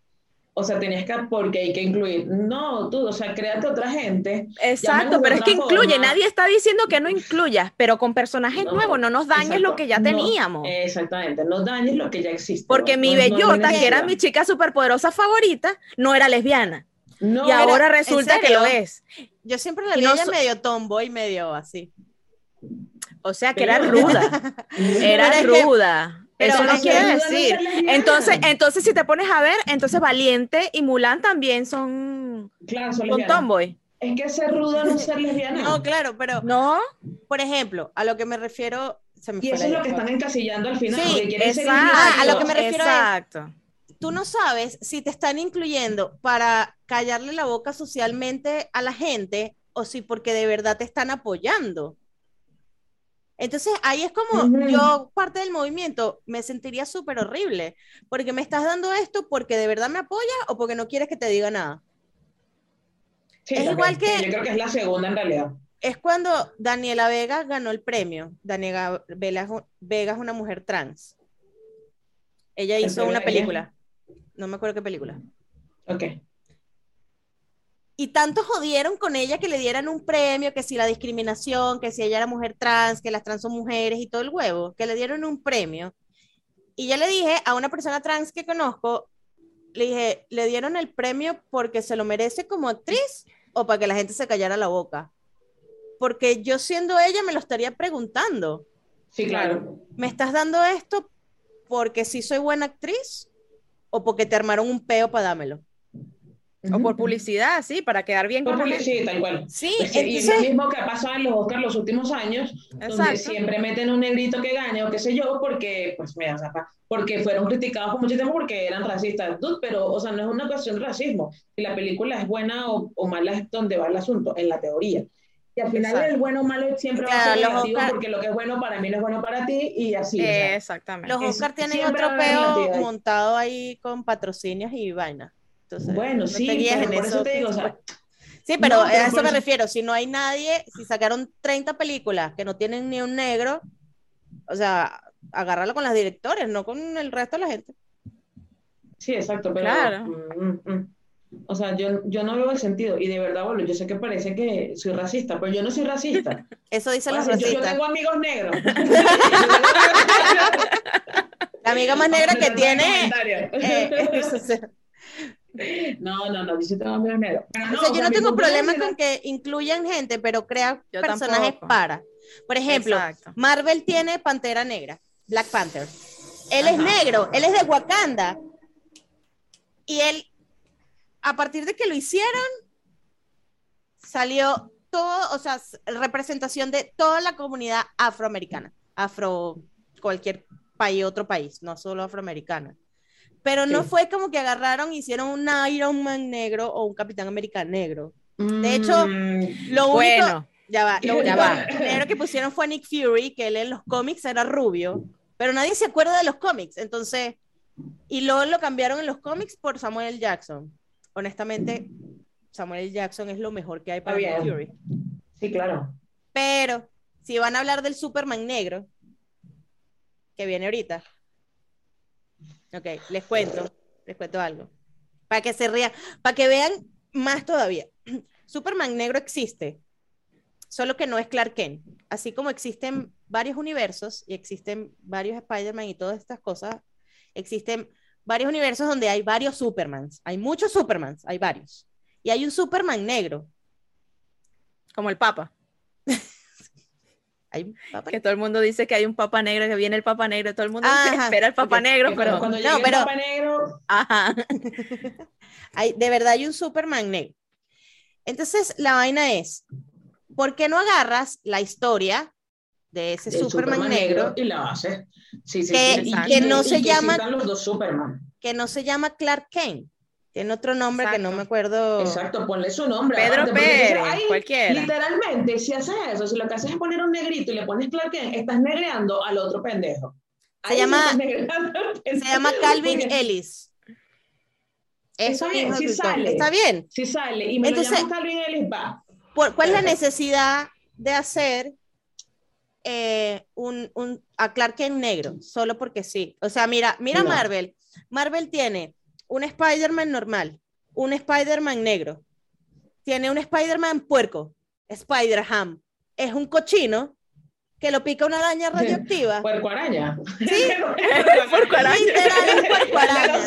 O sea, tenías que, porque hay que incluir. No, tú, o sea, créate otra gente. Exacto, pero es que incluye, nadie está diciendo que no incluyas, pero con personajes No, nuevos no nos dañes lo que ya No, teníamos. exactamente, no dañes lo que ya existe. Porque no- mi no- no hay bellota, que era mi chica superpoderosa favorita, no era lesbiana. No, y ahora ¿en resulta que lo es. Yo siempre la vi ella medio tomboy, medio así. O sea, que era ruda. Era que- ruda. Pero Eso no es que quiere es decir. ser. Entonces, entonces, si te pones a ver, entonces Valiente y Mulan también son Claro, son con lesbianas. tomboy. Es que ser ruda no es ser lesbiana. No, claro, pero No, por ejemplo, a lo que me refiero. Se me Y eso es lo que están encasillando al final. Sí, porque quieren ser Exacto, Ah, a lo que me refiero es- Exacto. Tú no sabes si te están incluyendo para callarle la boca socialmente a la gente o si porque de verdad te están apoyando. Entonces ahí es como yo, parte del movimiento, me sentiría súper horrible, porque me estás dando esto porque de verdad me apoyas o porque no quieres que te diga nada. Sí, Es igual que- Yo creo que es la segunda en realidad. Es cuando Daniela Vega ganó el premio. Daniela Vega es una mujer trans. Ella El hizo una ella. película. No me acuerdo qué película. Ok. Y tanto jodieron con ella que le dieran un premio, que si la discriminación, que si ella era mujer trans, que las trans son mujeres y todo el huevo, que le dieron un premio. Y yo le dije a una persona trans que conozco, le dije, ¿le dieron el premio porque se lo merece como actriz o para que la gente se callara la boca? Porque yo siendo ella me lo estaría preguntando. Sí, claro. ¿Me estás dando esto porque sí soy buena actriz o porque te armaron un peo para dármelo? O por publicidad, sí, para quedar bien Por con publicidad, tal cual. Sí, Pues sí, y es entonces- lo mismo que ha pasado en los Oscars los últimos años, donde Exacto. siempre meten un negrito que gane o qué sé yo, porque, pues mira, o sea, porque fueron criticados por mucho tiempo porque eran racistas. Dude, pero, o sea, no es una cuestión de racismo. Si la película es buena o, o mala es donde va el asunto, en la teoría. Y al final Exacto. el bueno o malo siempre va a Claro, ser los relativo Oscar- porque lo que es bueno para mí no es bueno para ti y así. o sea. Exactamente. Los Es- Oscar tienen otro peo montado ahí con patrocinios y vainas. Entonces, Bueno, no sí, pero por eso te digo, o sea, Sí, pero no, a eso me eso- refiero. Si no hay nadie, si sacaron 30 películas que no tienen ni un negro, o sea, agárralo con las directores, no con el resto de la gente. Sí, exacto, pero Claro. mm, mm, mm. o sea, yo, yo no veo el sentido y de verdad, bueno, yo sé que parece que soy racista, pero yo no soy racista. Eso dicen los sea, yo, yo racistas. tengo amigos negros. La amiga más negra que tiene. eh, o sea, No, no, no, yo sí tengo amigos negros. Pero o sea, yo no tengo problema con que incluyan gente, pero crean Yo personajes tampoco. para. Por ejemplo, Exacto. Marvel tiene Pantera Negra, Black Panther. Él es negro, él es de Wakanda. Y él, a partir de que lo hicieron, salió todo, o sea, representación de toda la comunidad afroamericana, afro, cualquier país, otro país, no solo afroamericana. Pero no Sí. fue como que agarraron, e hicieron un Iron Man negro o un Capitán América negro. De hecho, Mm, Lo único, Bueno, ya va, lo Ya único va. negro que pusieron fue Nick Fury, que él en los cómics era rubio, pero nadie se acuerda de los cómics, entonces, y luego lo cambiaron en los cómics por Samuel. Jackson. Honestamente, Samuel L. Jackson es lo mejor que hay para Nick. Fury. sí, claro. Pero, si van a hablar del Superman negro, que viene ahorita, ok, les cuento, les cuento algo, para que se rían, para que vean más todavía. Superman negro existe, solo que no es Clark Kent. Así como existen varios universos y existen varios Spider-Man y todas estas cosas, existen varios universos donde hay varios Supermans. Hay muchos Supermans, hay varios. Y hay un Superman negro. como el Papa. Hay un papá Que todo el mundo dice que hay un Papa negro, que viene el Papa negro, todo el mundo Ajá, espera el Papa negro, pero. cuando no, llegue el pero- Papa negro, Ajá. Hay, de verdad hay un Superman negro. Entonces, la vaina es, ¿por qué no agarras la historia de ese Superman, negro, y la base. Sí, sí, Que- sí. y Y que no y se que llama- los dos Superman. que no se llama Clark Kent? Tiene otro nombre que no me acuerdo. Exacto, ponle su nombre. Pedro aparte, Pérez, cualquiera. Literalmente, si haces eso, si lo que haces es poner un negrito y le pones Clark Kent, estás negreando al otro pendejo. Se Ahí llama- Se llama Calvin porque Ellis. Eso Está bien, que- sale. Está bien. Si sale y me Entonces- lo llamas Calvin Ellis, va. ¿Por- ¿Cuál es la necesidad de hacer eh, un, un- a Clark Kent negro? Solo porque sí. O sea, mira, mira No. Marvel. Marvel tiene un Spider-Man normal, un Spider-Man negro, tiene un Spider-Man puerco, Spider-Ham. Es un cochino que lo pica una araña radioactiva. Puerco araña. Sí, Puerco araña. literal, un puerco araña.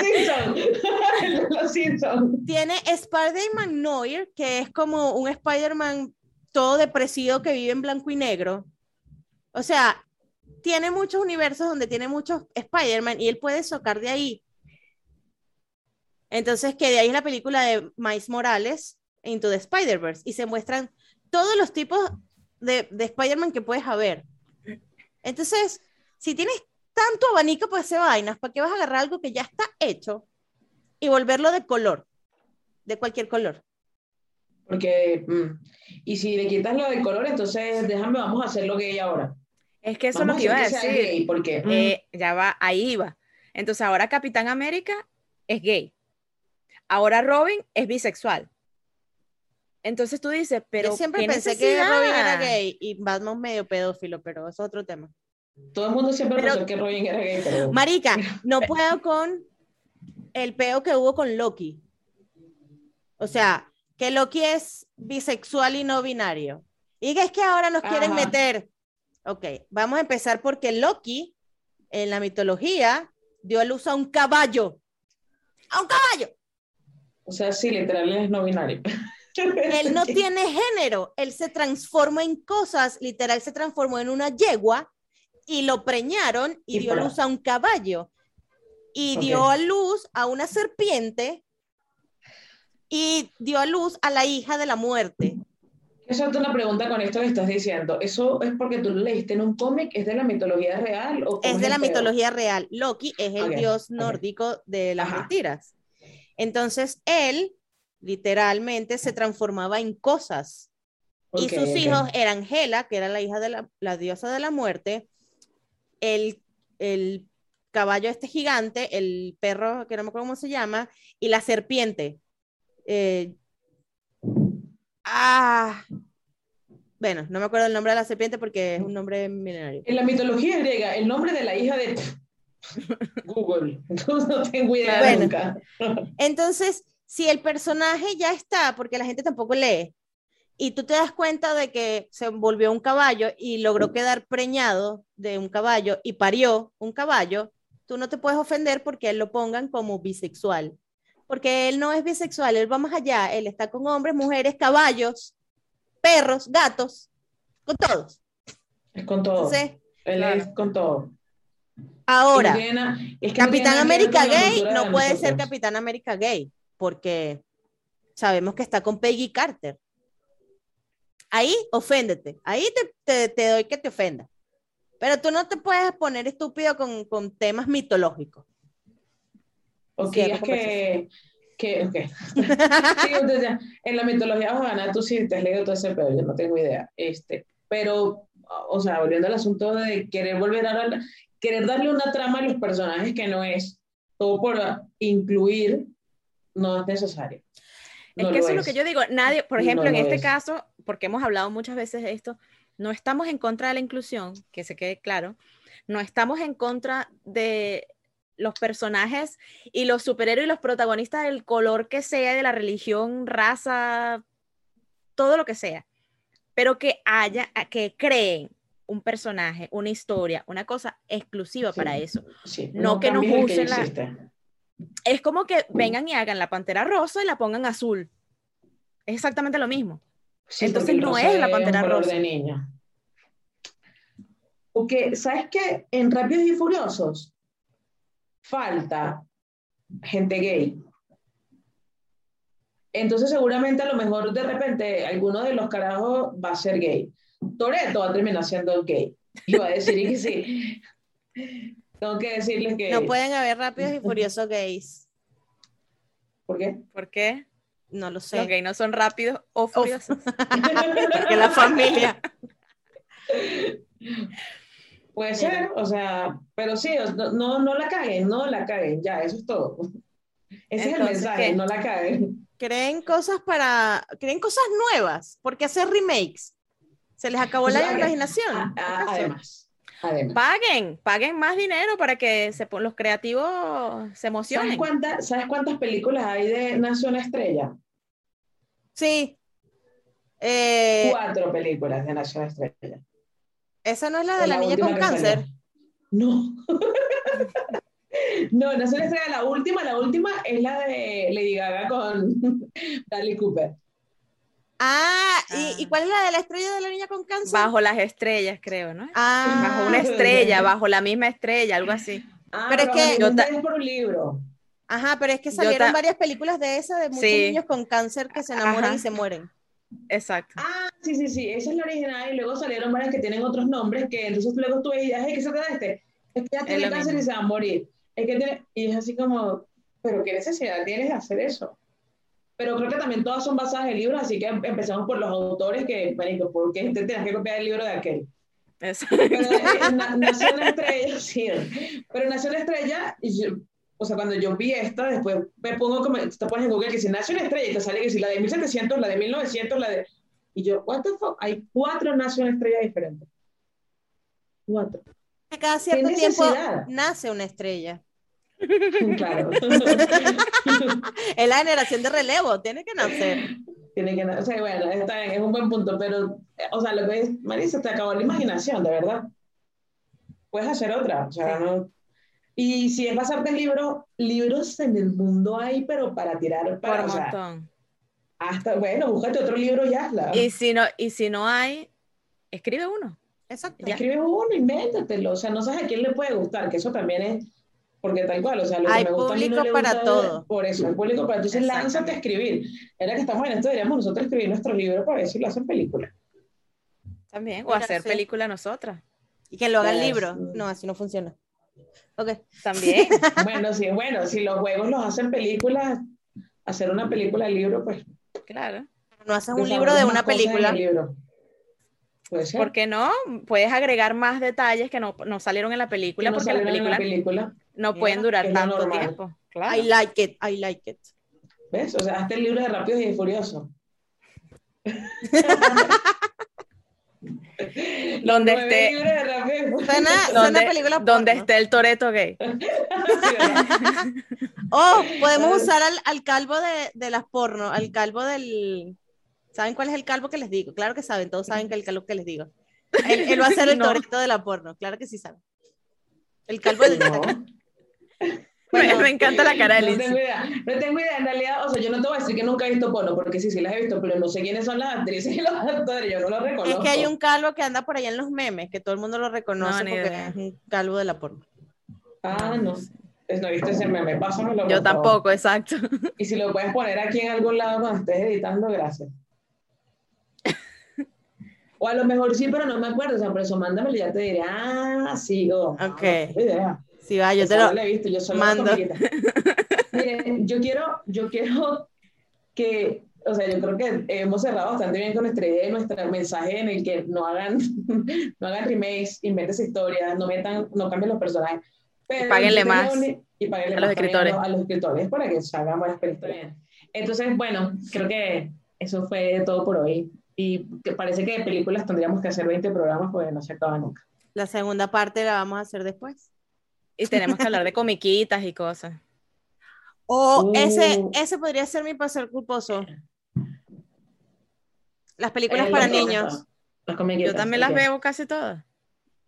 los Simpsons. Tiene Spider-Man Noir, que es como un Spider-Man todo depresivo que vive en blanco y negro. O sea, tiene muchos universos donde tiene muchos Spider-Man y él puede socar de ahí. Entonces, que de ahí es la película de Miles Morales, Into the Spider-Verse, y se muestran todos los tipos de, de Spider-Man que puedes haber. Entonces, si tienes tanto abanico para hacer vainas, ¿para qué vas a agarrar algo que ya está hecho y volverlo de color? De cualquier color. Porque, mm, y si le quitas lo del color, entonces déjame, vamos a hacerlo gay ahora. Es que eso Vamos es lo que iba a hacer decir. gay, porque mm, Eh, ya va, ahí iba. Entonces ahora Capitán América es gay. Ahora Robin es bisexual. Entonces tú dices, pero Yo siempre ¿qué pensé que Robin era necesidad? gay y Batman medio pedófilo, pero eso es otro tema. todo el mundo siempre Pero- pensó que Robin era gay, pero Marica, no puedo con el peo que hubo con Loki. O sea, que Loki es bisexual y no binario. Y que es que ahora nos quieren Ajá. meter. Ok, vamos a empezar porque Loki, en la mitología, dio a luz a un caballo. ¡A un caballo! O sea, sí, literal es no binario. Él no tiene género, él se transforma en cosas, literal se transformó en una yegua y lo preñaron y, Y dio para- luz a un caballo y dio a luz a una serpiente y dio a luz a la hija de la muerte. Eso es una pregunta con esto que estás diciendo. ¿Eso es porque tú lo leíste en un cómic? ¿Es de la mitología real? O Es de la mitología real. Loki es el dios nórdico de las Ajá. mentiras. Entonces él literalmente se transformaba en cosas. y sus hijos eran Hela, que era la hija de la, la diosa de la muerte, el, el caballo este gigante, el perro, que no me acuerdo cómo se llama, y la serpiente. Eh, ah, bueno, no me acuerdo el nombre de la serpiente porque es un nombre milenario. En la mitología griega, el nombre de la hija de Google. No tengo idea Bueno. nunca. Entonces, si el personaje ya está, porque la gente tampoco lee, y tú te das cuenta de que se volvió un caballo y logró quedar preñado de un caballo y parió un caballo, tú no te puedes ofender porque él lo pongan como bisexual. Porque él no es bisexual, él va más allá, él está con hombres, mujeres, caballos, perros, gatos, con todos. Es con todo. Entonces, Él claro. es con todo. Ahora, es que Capitán América gay no de puede ser. Capitán América gay, porque sabemos que está con Peggy Carter. Ahí oféndete, ahí te, te- te doy que te ofenda. Pero tú no te puedes poner estúpido con, con temas mitológicos. Ok, es que, que. Sí, entonces en la mitología vas a ganar tú sí te has leído todo ese pedo, yo no tengo idea. Este, pero, o sea, volviendo al asunto de querer volver a hablar, querer darle una trama a los personajes que no es, todo por incluir, no es necesario. Es No que eso es lo es. que yo digo. Nadie, por No ejemplo, en este es. caso, porque hemos hablado muchas veces de esto, no estamos en contra de la inclusión, que se quede claro. No estamos en contra de los personajes y los superhéroes y los protagonistas del color que sea, de la religión, raza, todo lo que sea. Pero que haya, que creen un personaje, una historia, una cosa exclusiva Sí. para eso. Sí, No que nos usen la-. Es como que vengan y hagan la pantera rosa y la pongan azul. Es exactamente lo mismo. Sí, Entonces no es la Pantera Rosa. de niña. Porque, ¿sabes qué? En Rápidos y Furiosos falta gente gay. Entonces, seguramente, a lo mejor de repente, alguno de los carajos va a ser gay. Toreto va a terminar siendo gay. Y va a decir y que sí. Tengo que decirles que. No pueden haber rápidos y furiosos gays. ¿Por qué? ¿Por qué? No lo sé. Los gays no son rápidos o furiosos. Porque la familia. Puede ser, o sea, pero sí, no, no, no la caguen, no la caguen, ya, eso es todo. Ese es el mensaje, ¿qué? no la caguen. Creen cosas para. Creen cosas nuevas. ¿Por qué hacer remakes? ¿Se les acabó la imaginación? A- a- ¿Acaso? además, además. Paguen, paguen más dinero para que se, los creativos se ¿Sabes, emocionen. cuánta- ¿Sabes cuántas películas hay de Nació una estrella? Sí. Eh, Cuatro películas de Nació una estrella. esa no es la de la, niña con cáncer. salió. No. no, Nació una estrella, la última, la última es la de Lady Gaga con Bradley Cooper. Ah, ¿y, Ah. ¿y cuál es la de la estrella de la niña con cáncer? Bajo las estrellas, creo, ¿no? Ah, Bajo una estrella, bajo la misma estrella, algo así. Ah, Pero es que- yo Yo ta- es por un libro. Ajá, pero es que salieron ta- varias películas de esa de muchos Sí. niños con cáncer que se enamoran Ajá. y se mueren. Exacto. Ah, sí, sí, sí, esa es la original y luego salieron varias que tienen otros nombres que entonces luego tú veías, ¿qué se trata de este? Es que ya tiene cáncer mismo. y se va a morir. Es que tiene, y es así como, pero ¿qué necesidad tienes de hacer eso? Pero creo que también todas son basadas en libros, así que em- empecemos por los autores que, marico, ¿por qué te tienes que copiar el libro de aquel? Eso. Pero eh, na- nació una estrella, sí, pero nació una estrella y yo, o sea, cuando yo vi esta, después me pongo como, te pones en Google que si nació una estrella y te sale que si la de 1700, la de 1900, la de... Y yo, what the fuck, hay cuatro nació una estrella diferentes. Cuatro. Cada cierto ¿Qué tiempo nace una estrella. Claro. Es la generación de relevo, tiene que nacer. Tiene que, na- o sea, bueno, está bien, es un buen punto, pero, eh, o sea, lo que es, Marisa, te acabó la imaginación, de verdad. Puedes hacer otra, o sea, no... Y si es basarte en libros, libros en el mundo hay, pero para tirar, para, Por o sea, montón. hasta, bueno, búscate otro libro y hazla. Y si no, y si no hay, escribe uno. Exacto. Escribe uno, invéntatelo, o sea, no sabes a quién le puede gustar, que eso también es, porque tal cual, o sea, lo que Hay me gusta a mí no público le para gusta- todo. Por eso, hay público para, entonces lánzate a escribir. Ahora que estamos en esto, deberíamos nosotros escribir nuestro libro para ver si lo hacen película. También. O Mira, hacer sí. película nosotras. Y que lo haga el libro. No, así no funciona. Ok. También. Bueno, sí, bueno, si los juegos los hacen películas, hacer una película de libro, pues. claro. No haces un libro de una película. libro. Puede ser. ¿Por qué no? Puedes agregar más detalles que no, no salieron en la película no porque las en la películas película. no Yeah, pueden durar tanto normal. tiempo. Claro. I like it, I like it. ¿Ves? O sea, hazte el libro de Rápidos y Furiosos. Donde Nueve esté-. Suena, suena donde, película donde esté el Toreto gay. Oh, podemos usar al, al calvo de, de las porno, al calvo del... ¿Saben cuál es el calvo que les digo? Claro que saben, todos saben que el calvo que les digo. Él, él va a ser el No. torito de la porno, claro que sí saben. El calvo de... No. Me, me encanta la cara de No Lindsay. tengo idea, no tengo idea, en realidad, o sea, yo no te voy a decir que nunca he visto porno, porque sí, sí las he visto, pero no sé quiénes son las actrices y los actores, yo no los Es reconozco. que hay un calvo que anda por allá en los memes, que todo el mundo lo reconoce No, ni porque idea. es un calvo de la porno. Ah, no, pues no he visto ese meme, pásamelo. Yo favor. tampoco, exacto. Y si lo puedes poner aquí en algún lado cuando estés editando, gracias. O a lo mejor sí, pero no me acuerdo, o sea, por eso mándamelo y ya te diré, ah, sí, oh, Ok. no idea. Sí, va, yo Esa te no lo... he visto, yo solo mando. Miren, yo quiero, yo quiero que, o sea, yo creo que hemos cerrado bastante bien con nuestra idea y nuestro mensaje en el que no hagan, no hagan remakes, inventen historias, no metan, no cambien los personajes. Pero Y páguenle más y páguenle a los más también escritores. A los, los escritores para que se hagan buenas películas. Entonces, bueno, creo que eso fue todo por hoy. Y que parece que de películas tendríamos que hacer 20 programas porque no se acaba nunca. La segunda parte la vamos a hacer después. Y tenemos que hablar de comiquitas y cosas. O Uh. ese, ese podría ser mi placer culposo. Las películas Eh, para niños. Yo también las veo casi todas.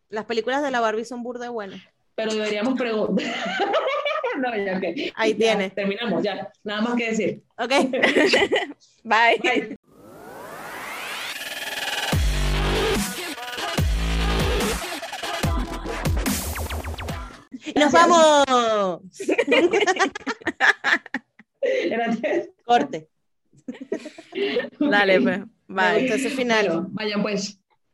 Las películas de la Barbie son burda buenas. Pero deberíamos preguntar. no, ya, ok. Ahí Ya, tienes. Terminamos, ya. Nada más que decir. Ok. Bye. Bye. Nos vamos. Gracias. Corte. Dale, pues. Gustó ese final. Bueno, vayan pues.